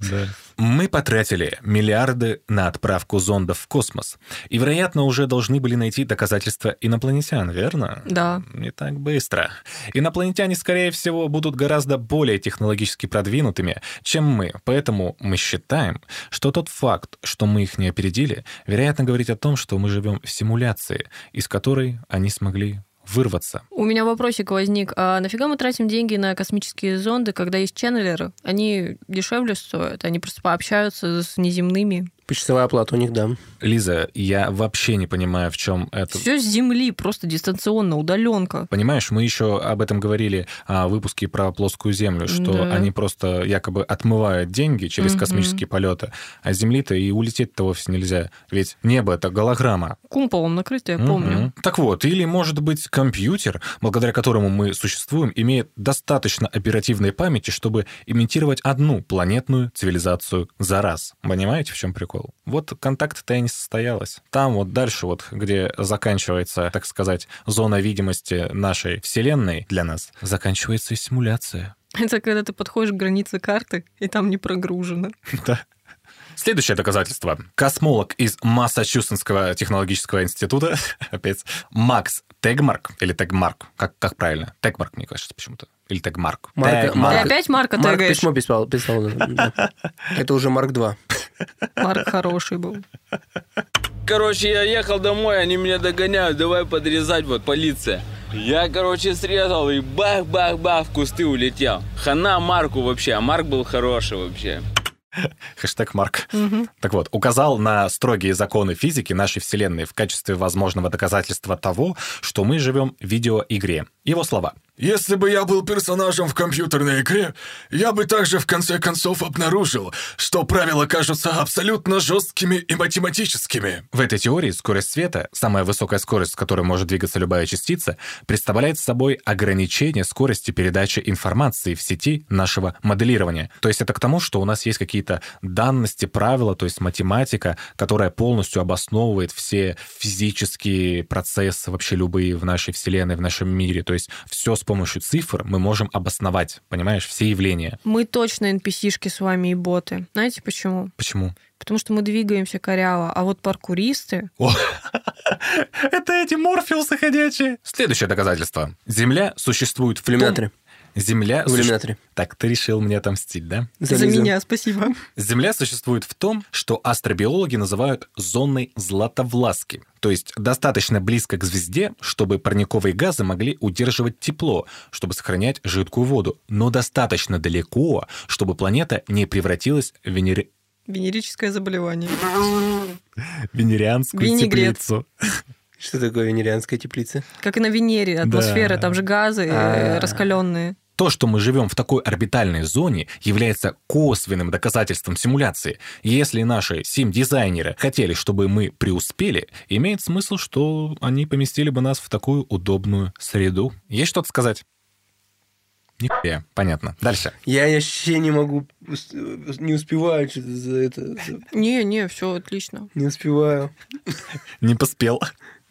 Мы потратили миллиарды на отправку зондов в космос. И, вероятно, уже должны были найти доказательства инопланетян, верно? Да. Не так быстро. Инопланетяне, скорее всего, будут гораздо более технологически продвинутыми, чем мы. Поэтому мы считаем, что тот факт, что мы их не опередили, вероятно, говорит о том, что мы живем в симуляции, из которой они смогли вырваться. У меня вопросик возник. А нафига мы тратим деньги на космические зонды, когда есть ченнелеры? Они дешевле стоят, они просто пообщаются с неземными. Почасовая оплата у них, да. Лиза, я вообще не понимаю, в чем это. Все с Земли, просто дистанционно, удаленка. Понимаешь, мы еще об этом говорили а, в выпуске про плоскую Землю, что Да. они просто якобы отмывают деньги через Мгм. космические полеты, а с Земли-то и улететь-то вовсе нельзя. Ведь небо — это голограмма. Кумполом накрыто, я помню. Мгм. Так вот, или, может быть, компьютер, благодаря которому мы существуем, имеет достаточно оперативной памяти, чтобы имитировать одну планетную цивилизацию за раз. Понимаете, в чем прикол? Вот контакт-то и не состоялось. Там вот дальше, вот где заканчивается, так сказать, зона видимости нашей Вселенной для нас, заканчивается и симуляция. Это когда ты подходишь к границе карты, и там не прогружено. Да. Следующее доказательство. Космолог из Массачусетского технологического института, опять, Макс Тегмарк, или Тегмарк, как, как правильно? Тегмарк, мне кажется, почему-то. Или Тегмарк. Марка- Тегмарк. Ты Марк- опять Марка Марк тэгаешь? письмо писал. писал да. Это уже Марк 2. Марк хороший был. Короче, я ехал домой, они меня догоняют, давай подрезать, вот полиция. Я, короче, срезал и бах-бах-бах в кусты улетел. Хана Марку вообще, а Марк был хороший вообще. Хэштег Марк. Мгм. Так вот, указал на строгие законы физики нашей Вселенной в качестве возможного доказательства того, что мы живем в видеоигре. Его слова. Если бы я был персонажем в компьютерной игре, я бы также в конце концов обнаружил, что правила кажутся абсолютно жесткими и математическими. В этой теории скорость света, самая высокая скорость, с которой может двигаться любая частица, представляет собой ограничение скорости передачи информации в сети нашего моделирования. То есть это к тому, что у нас есть какие-то данности, правила, то есть математика, которая полностью обосновывает все физические процессы вообще любые в нашей Вселенной, в нашем мире. То есть все с помощью цифр мы можем обосновать, понимаешь, все явления. Мы точно NPC-шки с вами и боты. Знаете почему? Почему? Потому что мы двигаемся коряво, а вот паркуристы... Это эти морфеусы ходячие. Следующее доказательство. Земля существует в том- Земля... В суще- иллюминаторе. Так, ты решил мне отомстить, да? За, Лизу. меня, спасибо. Земля существует в том, что астробиологи называют зоной Златовласки. То есть достаточно близко к звезде, чтобы парниковые газы могли удерживать тепло, чтобы сохранять жидкую воду, но достаточно далеко, чтобы планета не превратилась в венери... Венерическое заболевание. венерианскую Винегрет. теплицу. Что такое венерианская теплица? Как и на Венере, атмосфера, Да. там же газы А. э, раскаленные. То, что мы живем в такой орбитальной зоне, является косвенным доказательством симуляции. Если наши сим-дизайнеры хотели, чтобы мы преуспели, имеет смысл, что они поместили бы нас в такую удобную среду. Есть что-то сказать? Нихуя, понятно. Дальше. Я вообще не могу, не успеваю что-то за это. Не, не, все отлично. Не успеваю. Не поспел.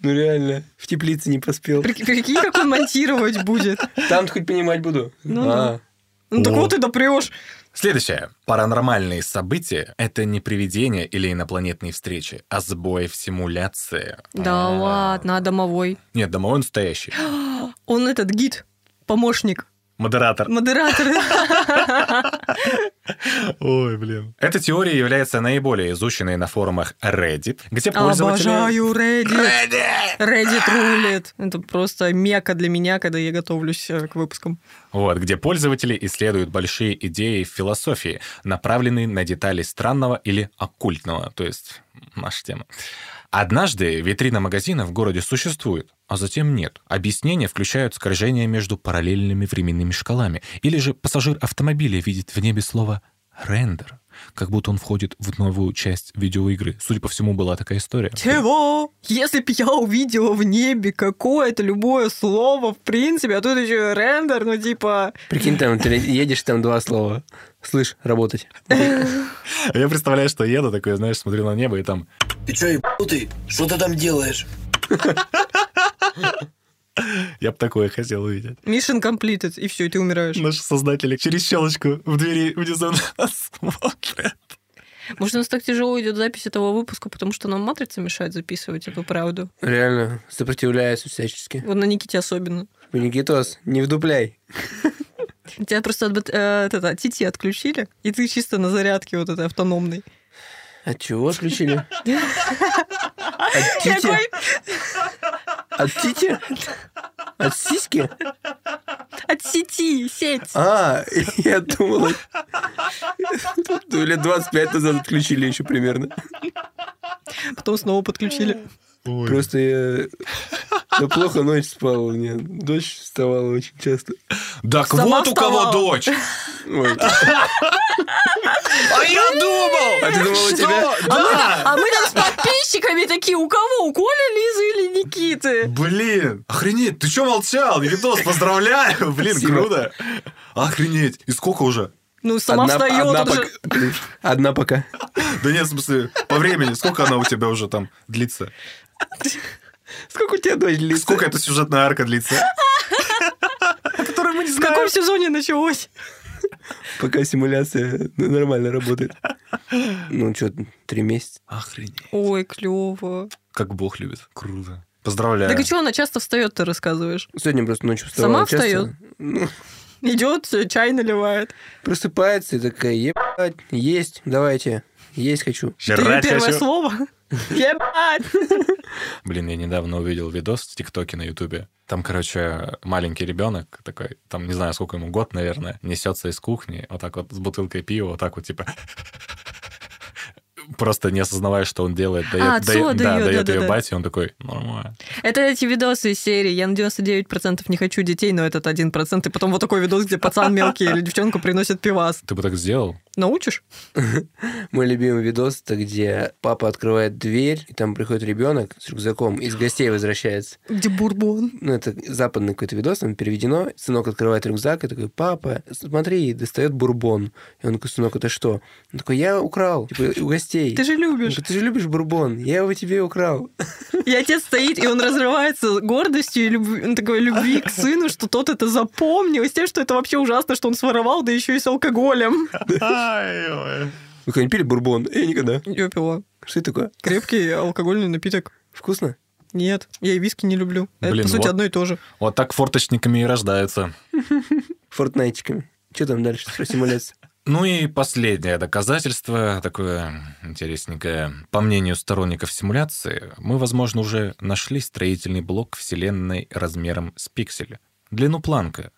Ну реально, в теплице не поспел. Прик- Прикинь, как он монтировать будет. Там хоть понимать буду. Ну А, Ну так вот и допрешь. Следующее. Паранормальные события – это не привидения или инопланетные встречи, а сбои в симуляции. Да А. ладно, а домовой? Нет, домовой настоящий. Он этот гид, помощник, Модератор. модератор. Ой, блин. Эта теория является наиболее изученной на форумах Reddit, где пользователи... Обожаю Reddit. Reddit рулит. Это просто мека для меня, когда я готовлюсь э, к выпускам. Вот, где пользователи исследуют большие идеи философии, направленные на детали странного или оккультного, то есть наша тема. Однажды витрина магазина в городе существует, а затем нет. Объяснения включают скольжение между параллельными временными шкалами, или же пассажир автомобиля видит в небе слово «рендер», как будто он входит в новую часть видеоигры. Судя по всему, была такая история. Чего? Если б я увидела в небе какое-то любое слово, в принципе, а тут еще рендер, ну типа... Прикинь, там ты едешь, там два слова. Слышь, работать. Я представляю, что еду такой, знаешь, смотрю на небо, и там Ты чё, ебанутый? Что ты там делаешь? я бы такое хотел увидеть. Mission completed, и все, и ты умираешь. Наши создатели через щелочку в двери внизу нас смотрят. Может, у нас так тяжело идет запись этого выпуска, потому что нам матрица мешает записывать эту правду. Реально, сопротивляюсь всячески. Вот на Никите особенно. Никитос, не вдупляй. Тебя просто от, э, от это, тити отключили, и ты чисто на зарядке вот этой автономной. От чего отключили? От тити? От тити? От сиськи? От сети, сеть. А, я думал... ну, Лет 25 назад отключили еще примерно. Потом снова подключили. Просто я... Да плохо ночь спал. У меня дочь вставала очень часто. Так Сама вот у кого вставала. дочь. Ой. А я думал! А ты думал, у тебя... Да! А мы там с подписчиками такие, у кого? У Коли, Лизы или Никиты? Блин, охренеть, ты что молчал? Никитос, поздравляю! Блин, Спасибо. круто. Охренеть. И сколько уже? Ну, сама Одна- встает. одна это же- пока- Одна пока. Да нет, в смысле, по времени, сколько она у тебя уже там длится? Сколько у тебя дочь длится? Сколько эта сюжетная арка длится? Которую мы не В каком сезоне началось? Пока симуляция нормально работает. Ну, что, три месяца. Охренеть. Ой, клево. Как бог любит. Круто. Поздравляю. Так и что, она часто встает, ты рассказываешь? Сегодня просто ночью вставала. Сама встает? Ну, Идет, чай наливает. просыпается и такая, ебать, есть, давайте, есть хочу. Жрать первое хочу. слово. Ебать! Блин, я недавно увидел видос в ТикТоке на Ютубе. Там, короче, маленький ребенок такой, там, не знаю, сколько ему год, наверное, несется из кухни, вот так вот с бутылкой пива, вот так вот, типа... Просто не осознавая, что он делает, дает, А, дает, отцу да, отдает, дает ее да-да-да. бате, он такой, нормально. Это эти видосы из серии «Я на 99% не хочу детей, но этот 1%». И потом вот такой видос, где пацан мелкий или девчонка приносит пивас. Ты бы так сделал? Научишь? Мой любимый видос, это где папа открывает дверь, и там приходит ребенок с рюкзаком, из гостей возвращается. Где бурбон? Ну, это западный какой-то видос, там переведено. Сынок открывает рюкзак и такой, папа, смотри, и достает бурбон. И он такой, сынок, это что? Он такой, я украл, типа, у гостей. Ты же любишь. говорит, ты же любишь бурбон, я его тебе украл. И отец стоит, и он разрывается гордостью и любви, он такой любви к сыну, что тот это запомнил, и с тем, что это вообще ужасно, что он своровал, да еще и с алкоголем. Вы когда пили бурбон? Я никогда. Я пила. Что это такое? Крепкий алкогольный напиток. Вкусно? Нет, я и виски не люблю. Это, Блин, по сути, вот- одно и то же. Вот так форточниками и рождаются. Фортнайтиками. Что там дальше про симуляцию? Ну и последнее доказательство, такое интересненькое. По мнению сторонников симуляции, мы, возможно, уже нашли строительный блок Вселенной размером с пиксель. Длину Планка.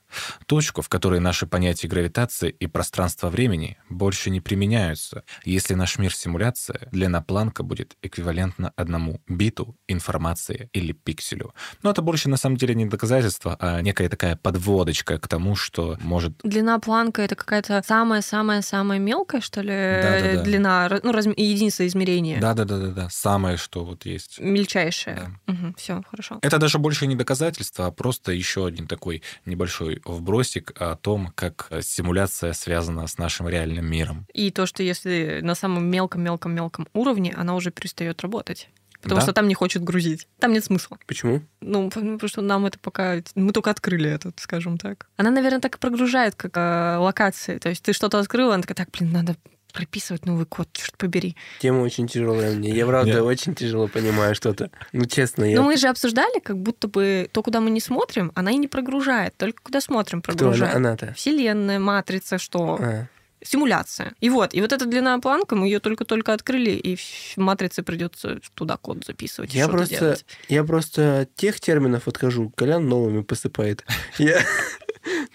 Точку, в которой наши понятия гравитации и пространства-времени больше не применяются. Если наш мир симуляция, длина Планка будет эквивалентна одному биту информации или пикселю. Но это больше на самом деле не доказательство, а некая такая подводочка к тому, что может Длина планка это какая-то самая-самая-самая мелкая, что ли, Да-да-да. длина, ра- ну, разм- единица измерения. Да-да-да-да, самое, что вот есть. Мельчайшая. все, хорошо. Это даже больше не доказательство, а просто еще один такой небольшой вбросик о том, как симуляция связана с нашим реальным миром. И то, что если на самом мелком-мелком-мелком уровне, она уже перестает работать. Потому Да? что там не хочет грузить. Там нет смысла. Почему? Ну, потому что нам это пока... Мы только открыли этот, скажем так. Она, наверное, так и прогружает, как э, локации. То есть ты что-то открыла, она такая, так, блин, надо прописывать новый код, черт побери. Тема очень тяжелая мне. Я, правда, Нет. очень тяжело понимаю что-то. Ну, честно, я... Но мы же обсуждали, как будто бы то, куда мы не смотрим, она и не прогружает. Только куда смотрим, Кто она, прогружает. она-то? Вселенная, матрица, что? А, Симуляция. И вот, и вот эта длинная планка, мы ее только-только открыли, и в матрице придется туда код записывать. Я просто, делать. я просто от тех терминов отхожу. Колян новыми посыпает. Я...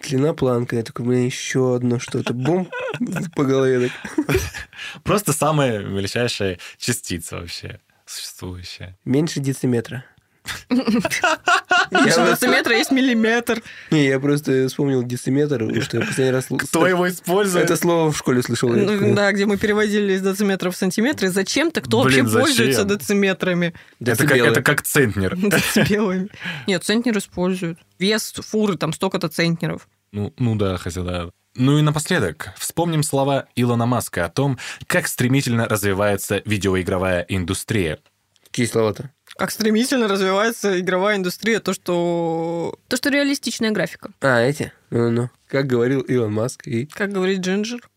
Длина планка. Я такой, блин, еще одно что-то. Бум! По голове так. Просто самая мельчайшая частица вообще существующая. Меньше дециметра. Дециметра есть миллиметр. Не, я просто вспомнил дециметр, что я последний раз... Кто его использует? Это слово в школе слышал. да, где мы переводили из дециметров в сантиметры. Зачем-то кто вообще пользуется дециметрами? Это как, децибелы. это как центнер. Децибелами. Нет, центнер используют. Вес фуры там столько-то центнеров. Ну, ну да, хотя да. Ну и напоследок, вспомним слова Илона Маска о том, как стремительно развивается видеоигровая индустрия. Какие слова-то? Как стремительно развивается игровая индустрия, то, что... То, что реалистичная графика. А, эти? Ну-ну. Как говорил Илон Маск. И... Как говорит Джинджер.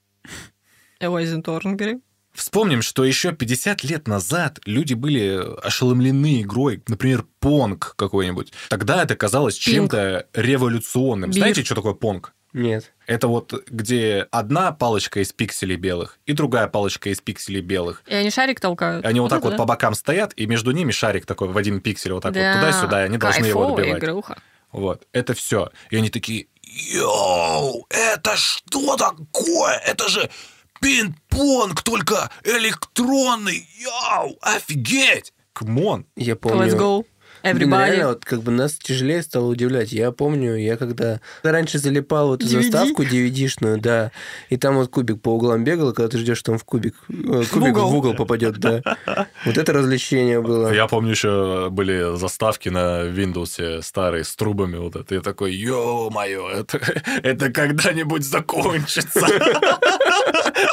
Элайзен Торнбери. Вспомним, что еще 50 лет назад люди были ошеломлены игрой, например, понг какой-нибудь. Тогда это казалось чем-то революционным. Бир. Знаете, что такое понг? Нет. Это вот где одна палочка из пикселей белых и другая палочка из пикселей белых. И они шарик толкают. Они вот, так это вот да. по бокам стоят, и между ними шарик такой в один пиксель вот так Да, вот туда-сюда, и они должны его добивать. игруха. Вот, это все. И они такие, Yo, это что такое? Это же пинг-понг, только электронный. Yo, офигеть! Come on. Я помню... Let's go. Блин, Everybody. реально, вот как бы нас тяжелее стало удивлять. Я помню, я когда раньше залипал вот эту DVD? заставку DVD-шную, да, и там вот кубик по углам бегал, и когда ты ждешь, что он в кубик, э, кубик угол. в угол попадет, да. Вот это развлечение было. Я помню, еще были заставки на Windows старые с трубами вот это. Я такой, ё-моё, это, это когда-нибудь закончится.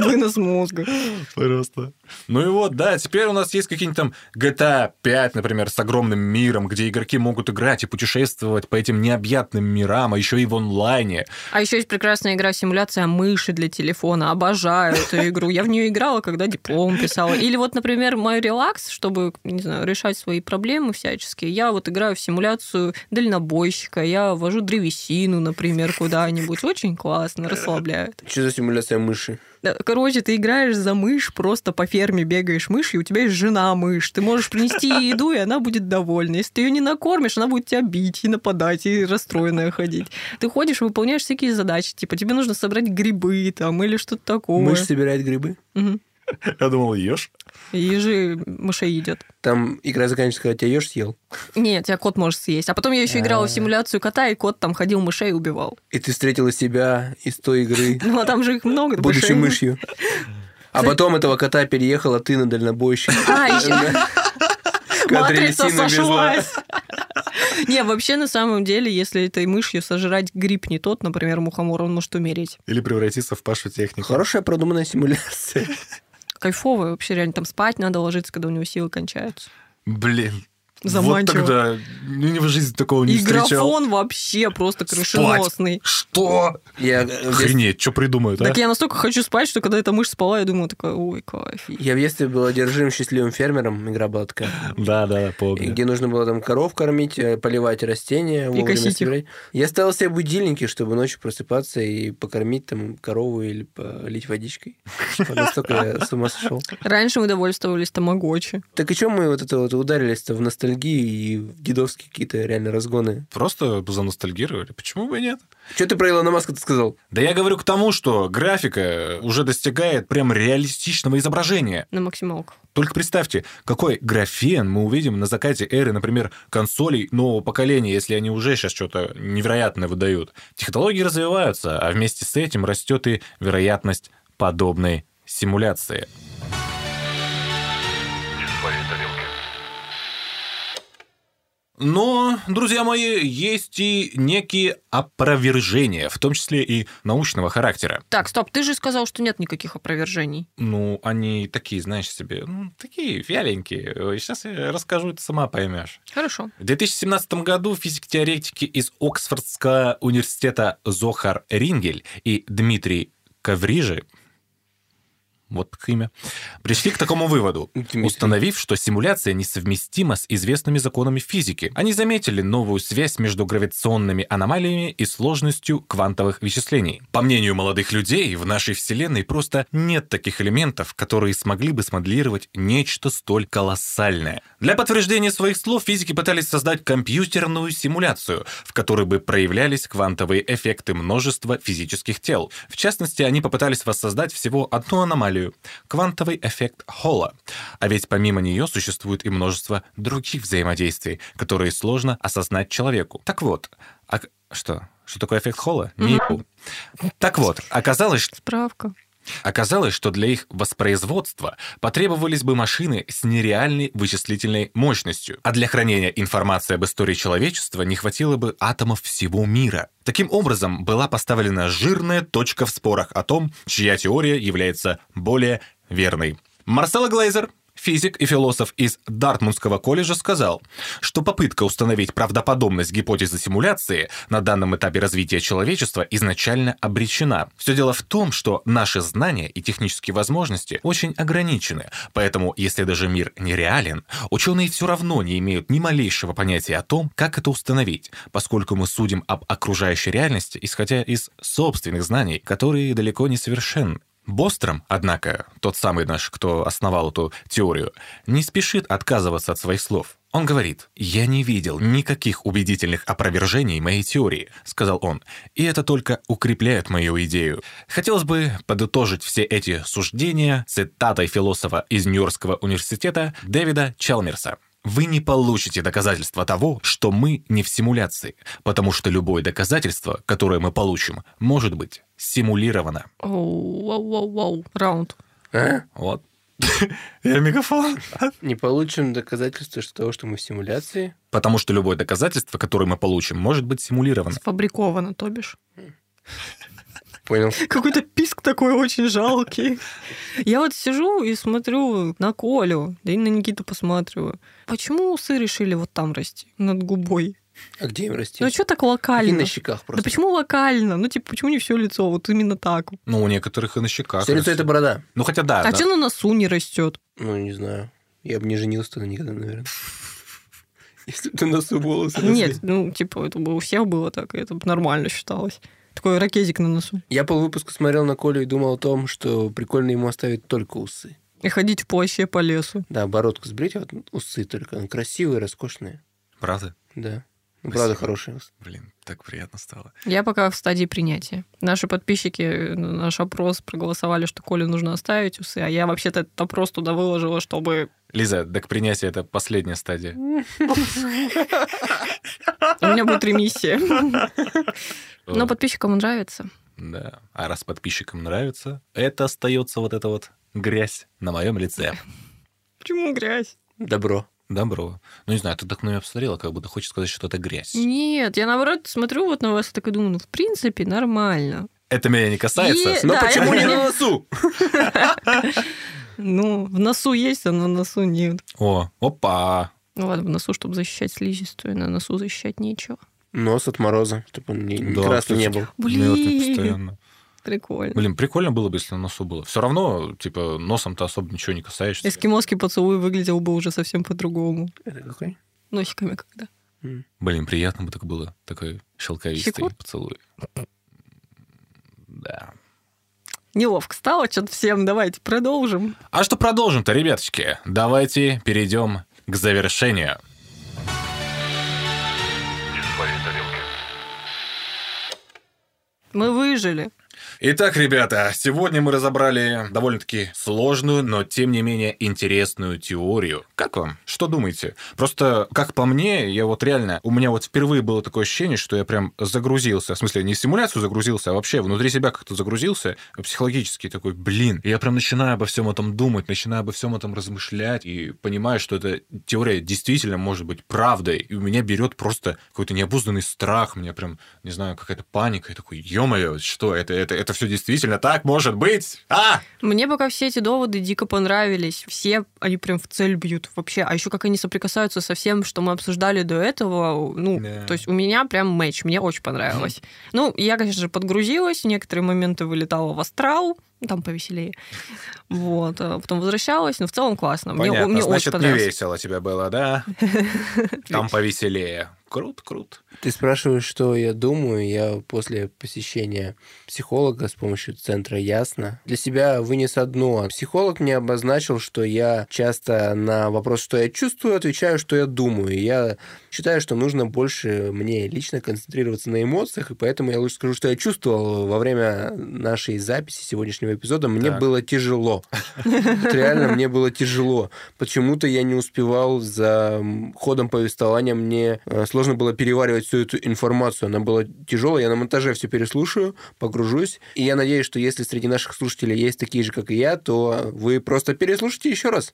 Вынос мозга. Просто. Ну и вот, да, теперь у нас есть какие-нибудь там GTA 5, например, с огромным миром, где игроки могут играть и путешествовать по этим необъятным мирам, а еще и в онлайне. А еще есть прекрасная игра симуляция мыши для телефона. Обожаю эту игру. Я в нее играла, когда диплом писала. Или вот, например, мой релакс, чтобы, не знаю, решать свои проблемы всяческие. Я вот играю в симуляцию дальнобойщика. Я вожу древесину, например, куда-нибудь. Очень классно, расслабляет. Что за симуляция мыши? Да, Короче, ты играешь за мышь, просто по ферме бегаешь мышь, и у тебя есть жена мышь. Ты можешь принести ей еду, и она будет довольна. Если ты ее не накормишь, она будет тебя бить и нападать, и расстроенная ходить. Ты ходишь, выполняешь всякие задачи, типа тебе нужно собрать грибы там или что-то такое. Мышь собирает грибы? Мгм. Я думал, ешь? Ежи мышей едят. Там игра заканчивается, когда тебя ешь, съел. Нет, тебя кот может съесть. А потом я еще играла в симуляцию кота, и кот там ходил мышей и убивал. И ты встретила себя из той игры, Ну, а там же их много. будучи мышью. А потом этого кота переехала ты на дальнобойщик. А, еще... Матрица сошлась. Не, вообще, на самом деле, если этой мышью сожрать гриб не тот, например, мухомор, он может умереть. Или превратиться в Пашу технику. Хорошая продуманная симуляция. Кайфовая вообще, реально. Там спать надо ложиться, когда у него силы кончаются. Блин. Вот Заманчиво. тогда ну, ни в жизни такого не И встречал. графон вообще просто крышеносный. Что? Я, Охренеть, что придумают, а? Так я настолько хочу спать, что когда эта мышь спала, я думаю, такая, ой, кайф. я в детстве был одержим счастливым фермером. Игра была такая. Да, да, И помню. где нужно было там коров кормить, э, поливать растения, вовремя косить их. Я ставил себе будильники, чтобы ночью просыпаться и покормить там корову или полить водичкой. Вот Настолько я с ума сошел. Раньше мы довольствовались тамагочи. Так и чем мы вот это вот ударились-то в ностальгию и в дедовские какие-то реально разгоны? Просто заностальгировали. Почему бы и нет? Что ты про Илона Маска сказал? Да я говорю к тому, что графика уже достигает прям реалистичного изображения. На максималках. Только представьте, какой графен мы увидим на закате эры, например, консолей нового поколения, если они уже сейчас что-то невероятное выдают. Технологии развиваются, а вместе с этим растет и вероятность подобной симуляции. Но, друзья мои, есть и некие опровержения, в том числе и научного характера. Так, стоп, ты же сказал, что нет никаких опровержений. Ну, они такие, знаешь себе, ну, такие вяленькие. Сейчас я расскажу, ты сама поймешь. Хорошо. В 2017 году физик-теоретики из Оксфордского университета Зохар Рингель и Дмитрий Коврижи вот имя, пришли к такому выводу, установив, что симуляция несовместима с известными законами физики. Они заметили новую связь между гравитационными аномалиями и сложностью квантовых вычислений. По мнению молодых людей, в нашей Вселенной просто нет таких элементов, которые смогли бы смоделировать нечто столь колоссальное. Для подтверждения своих слов физики пытались создать компьютерную симуляцию, в которой бы проявлялись квантовые эффекты множества физических тел. В частности, они попытались воссоздать всего одну аномалию – квантовый эффект Холла. А ведь помимо нее существует и множество других взаимодействий, которые сложно осознать человеку. Так вот, а что? Что такое эффект Холла? Не ебу. Так вот, оказалось, Справка. Оказалось, что для их воспроизводства потребовались бы машины с нереальной вычислительной мощностью, а для хранения информации об истории человечества не хватило бы атомов всего мира. Таким образом, была поставлена жирная точка в спорах о том, чья теория является более верной. Марсело Глейзер, физик и философ из Дартмундского колледжа, сказал, что попытка установить правдоподобность гипотезы симуляции на данном этапе развития человечества изначально обречена. Все дело в том, что наши знания и технические возможности очень ограничены, поэтому если даже мир нереален, ученые все равно не имеют ни малейшего понятия о том, как это установить, поскольку мы судим об окружающей реальности, исходя из собственных знаний, которые далеко не совершенны. Бостром, однако, тот самый наш, кто основал эту теорию, не спешит отказываться от своих слов. Он говорит, «Я не видел никаких убедительных опровержений моей теории», — сказал он, «и это только укрепляет мою идею». Хотелось бы подытожить все эти суждения цитатой философа из Нью-Йоркского университета Дэвида Чалмерса. Вы не получите доказательства того, что мы не в симуляции, потому что любое доказательство, которое мы получим, может быть симулировано. Оу, вау, вау, вау. Раунд. А? Вот. Я мегафон. Не получим доказательства что того, что мы в симуляции. Потому что любое доказательство, которое мы получим, может быть симулировано. Сфабриковано, то бишь. Понял. Какой-то писк такой очень жалкий. Я вот сижу и смотрю на Колю, да и на Никиту посматриваю. Почему усы решили вот там расти, над губой? А где им расти? Ну, а что так И локально? на щеках Да просто. почему локально? Ну, типа, почему не все лицо? Вот именно так. Ну, у некоторых и на щеках. Все лицо это борода. Ну, хотя да. А да. что на носу не растет? Ну, не знаю. Я бы не женился-то никогда, наверное. Если бы на носу волосы Нет, ну, типа, это бы у всех было так, и это бы нормально считалось. Такой ракезик на носу. Я полвыпуска смотрел на Колю и думал о том, что прикольно ему оставить только усы. И ходить в плаще по лесу. Да, бородку сбрить, а вот усы только. Они красивые, роскошные. Правда? Да. Ну, Спасибо. правда, хорошие усы. Блин, так приятно стало. Я пока в стадии принятия. Наши подписчики на наш опрос проголосовали, что Коле нужно оставить усы, а я вообще-то этот опрос туда выложила, чтобы... Лиза, так принятие это последняя стадия. У меня будет ремиссия. Но подписчикам нравится. Да. А раз подписчикам нравится, это остается вот эта вот грязь на моем лице. Почему грязь? Добро. Добро. Ну, не знаю, ты так на меня посмотрела, как будто хочешь сказать, что это грязь. Нет, я наоборот смотрю вот на вас и так и думаю, ну, в принципе, нормально. Это меня не касается. Е- Но Да, почему это- не на носу? Ну, в носу есть, а на носу нет. О, опа. Ну ладно, в носу, чтобы защищать слизистую, на носу защищать нечего. Нос от мороза, чтобы он не, Да, красный не был. Блин, постоянно. прикольно. Блин, прикольно было бы, если на носу было. Все равно, типа, носом-то особо ничего не касаешься. Эскимосский поцелуй выглядел бы уже совсем по-другому. Это какой? Носиками когда. Блин, приятно бы так было. Такой шелковистый Щекот? поцелуй. Да. Неловко стало что-то всем. Давайте продолжим. А что продолжим-то, ребяточки? Давайте перейдем к завершению. Мы выжили. Итак, ребята, сегодня мы разобрали довольно-таки сложную, но тем не менее интересную теорию. Как вам? Что думаете? Просто, как по мне, я вот реально, у меня вот впервые было такое ощущение, что я прям загрузился. В смысле, не в симуляцию загрузился, а вообще внутри себя как-то загрузился, психологически такой, блин. Я прям начинаю обо всем этом думать, начинаю обо всем этом размышлять и понимаю, что эта теория действительно может быть правдой. И у меня берет просто какой-то необузданный страх, у меня прям, не знаю, какая-то паника. Я такой, ё-моё, что это, это, это все действительно так может быть? А! Мне пока все эти доводы дико понравились. Все они прям в цель бьют вообще. А еще как они соприкасаются со всем, что мы обсуждали до этого. Ну, Да. то есть у меня прям матч. Мне очень понравилось. Ну, я, конечно же, подгрузилась. Некоторые моменты вылетала в астрал. Там повеселее. Вот. а Потом возвращалась. Но в целом классно. Мне, Понятно, мне очень значит, не понравилось. весело тебе было, да? Там повеселее. Круто, круто. Ты спрашиваешь, что я думаю. Я после посещения психолога с помощью центра Ясно для себя вынес одно. Психолог мне обозначил, что я часто на вопрос, что я чувствую, отвечаю, что я думаю. Я считаю, что нужно больше мне лично концентрироваться на эмоциях, и поэтому я лучше скажу, что я чувствовал во время нашей записи сегодняшнего эпизода. Мне Так. было тяжело. Реально, мне было тяжело. Почему-то я не успевал за ходом повествования. Мне э, сложно было переваривать всю эту информацию. Она была тяжелая. Я на монтаже все переслушаю, погружусь. И я надеюсь, что если среди наших слушателей есть такие же, как и я, то вы просто переслушайте еще раз.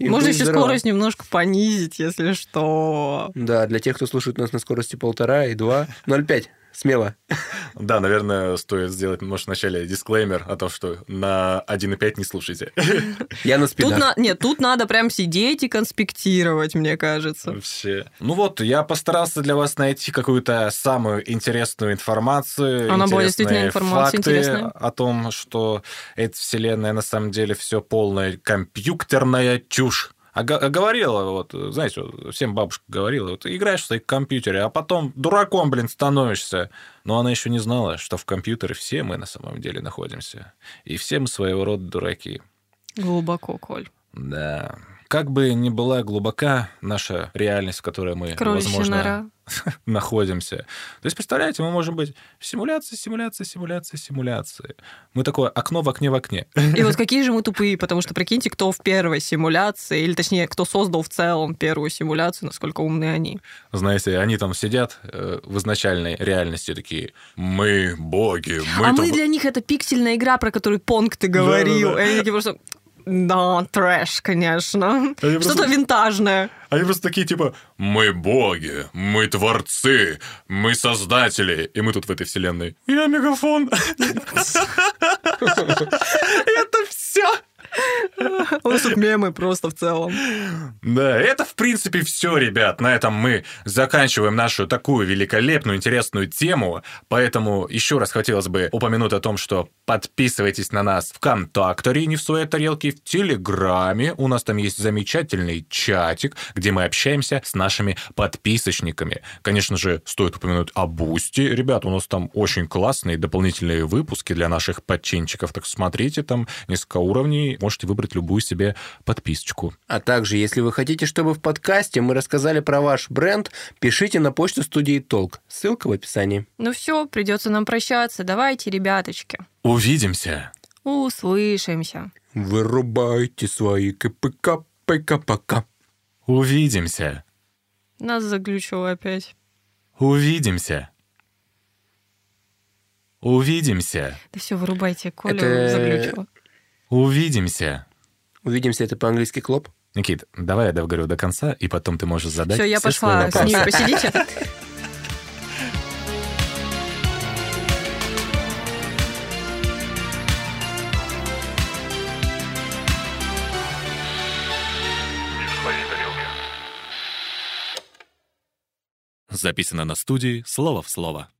Можно еще скорость немножко понизить, если что. Да, для тех, кто слушает нас на скорости полтора и два, 0,5. Смело. Да, наверное, стоит сделать, может, вначале дисклеймер о том, что на 1.5 не слушайте. Я на Тут, спидах. на... Нет, тут надо прям сидеть и конспектировать, мне кажется. Вообще. Ну вот, я постарался для вас найти какую-то самую интересную информацию. Она была интересные действительно информация факты интересная. о том, что эта вселенная на самом деле все полная компьютерная чушь. А говорила, вот, знаете, всем бабушка говорила, вот играешь в своей компьютере, а потом дураком, блин, становишься. Но она еще не знала, что в компьютере все мы на самом деле находимся. И все мы своего рода дураки. Глубоко, Коль. Да. Как бы ни была глубока наша реальность, в которой мы, Кроличья возможно, нора. находимся. То есть, представляете, мы можем быть в симуляции, симуляции, симуляции, симуляции. Мы такое окно в окне в окне. И вот какие же мы тупые, потому что прикиньте, кто в первой симуляции, или точнее, кто создал в целом первую симуляцию, насколько умные они. Знаете, они там сидят э, в изначальной реальности такие, мы боги, мы а там- мы для них это пиксельная игра, про которую Понг ты говорил. Да-да-да. И они такие просто... Да, трэш, конечно. Они Что-то просто- винтажное. Они просто такие, типа, мы боги, мы творцы, мы создатели. И мы тут в этой вселенной. Я мегафон. Это все. У нас тут мемы просто в целом. Да, это, в принципе, все, ребят. На этом мы заканчиваем нашу такую великолепную, интересную тему. Поэтому еще раз хотелось бы упомянуть о том, что подписывайтесь на нас в ВКонтакте, не в своей тарелке, в Телеграме. У нас там есть замечательный чатик, где мы общаемся с нашими подписочниками. Конечно же, стоит упомянуть о Бусти. Ребят, у нас там очень классные дополнительные выпуски для наших подписчиков. Так смотрите, там несколько уровней. Можете выбрать любую себе подписочку. А также, если вы хотите, чтобы в подкасте мы рассказали про ваш бренд, пишите на почту студии Толк. Ссылка в описании. Ну все, придется нам прощаться. Давайте, ребяточки. Увидимся! Услышимся. Вырубайте свои КПК, ПК-пока. Увидимся! Нас заглючило опять. Увидимся! Увидимся! Да все, вырубайте, Коля Это- заглючило. Увидимся! Увидимся, это по-английски клоп. Никит, давай я договорю до конца, и потом ты можешь задать Все, я все свои пошла. С вопросы. ними посидите. Записано на студии «Слово в слово».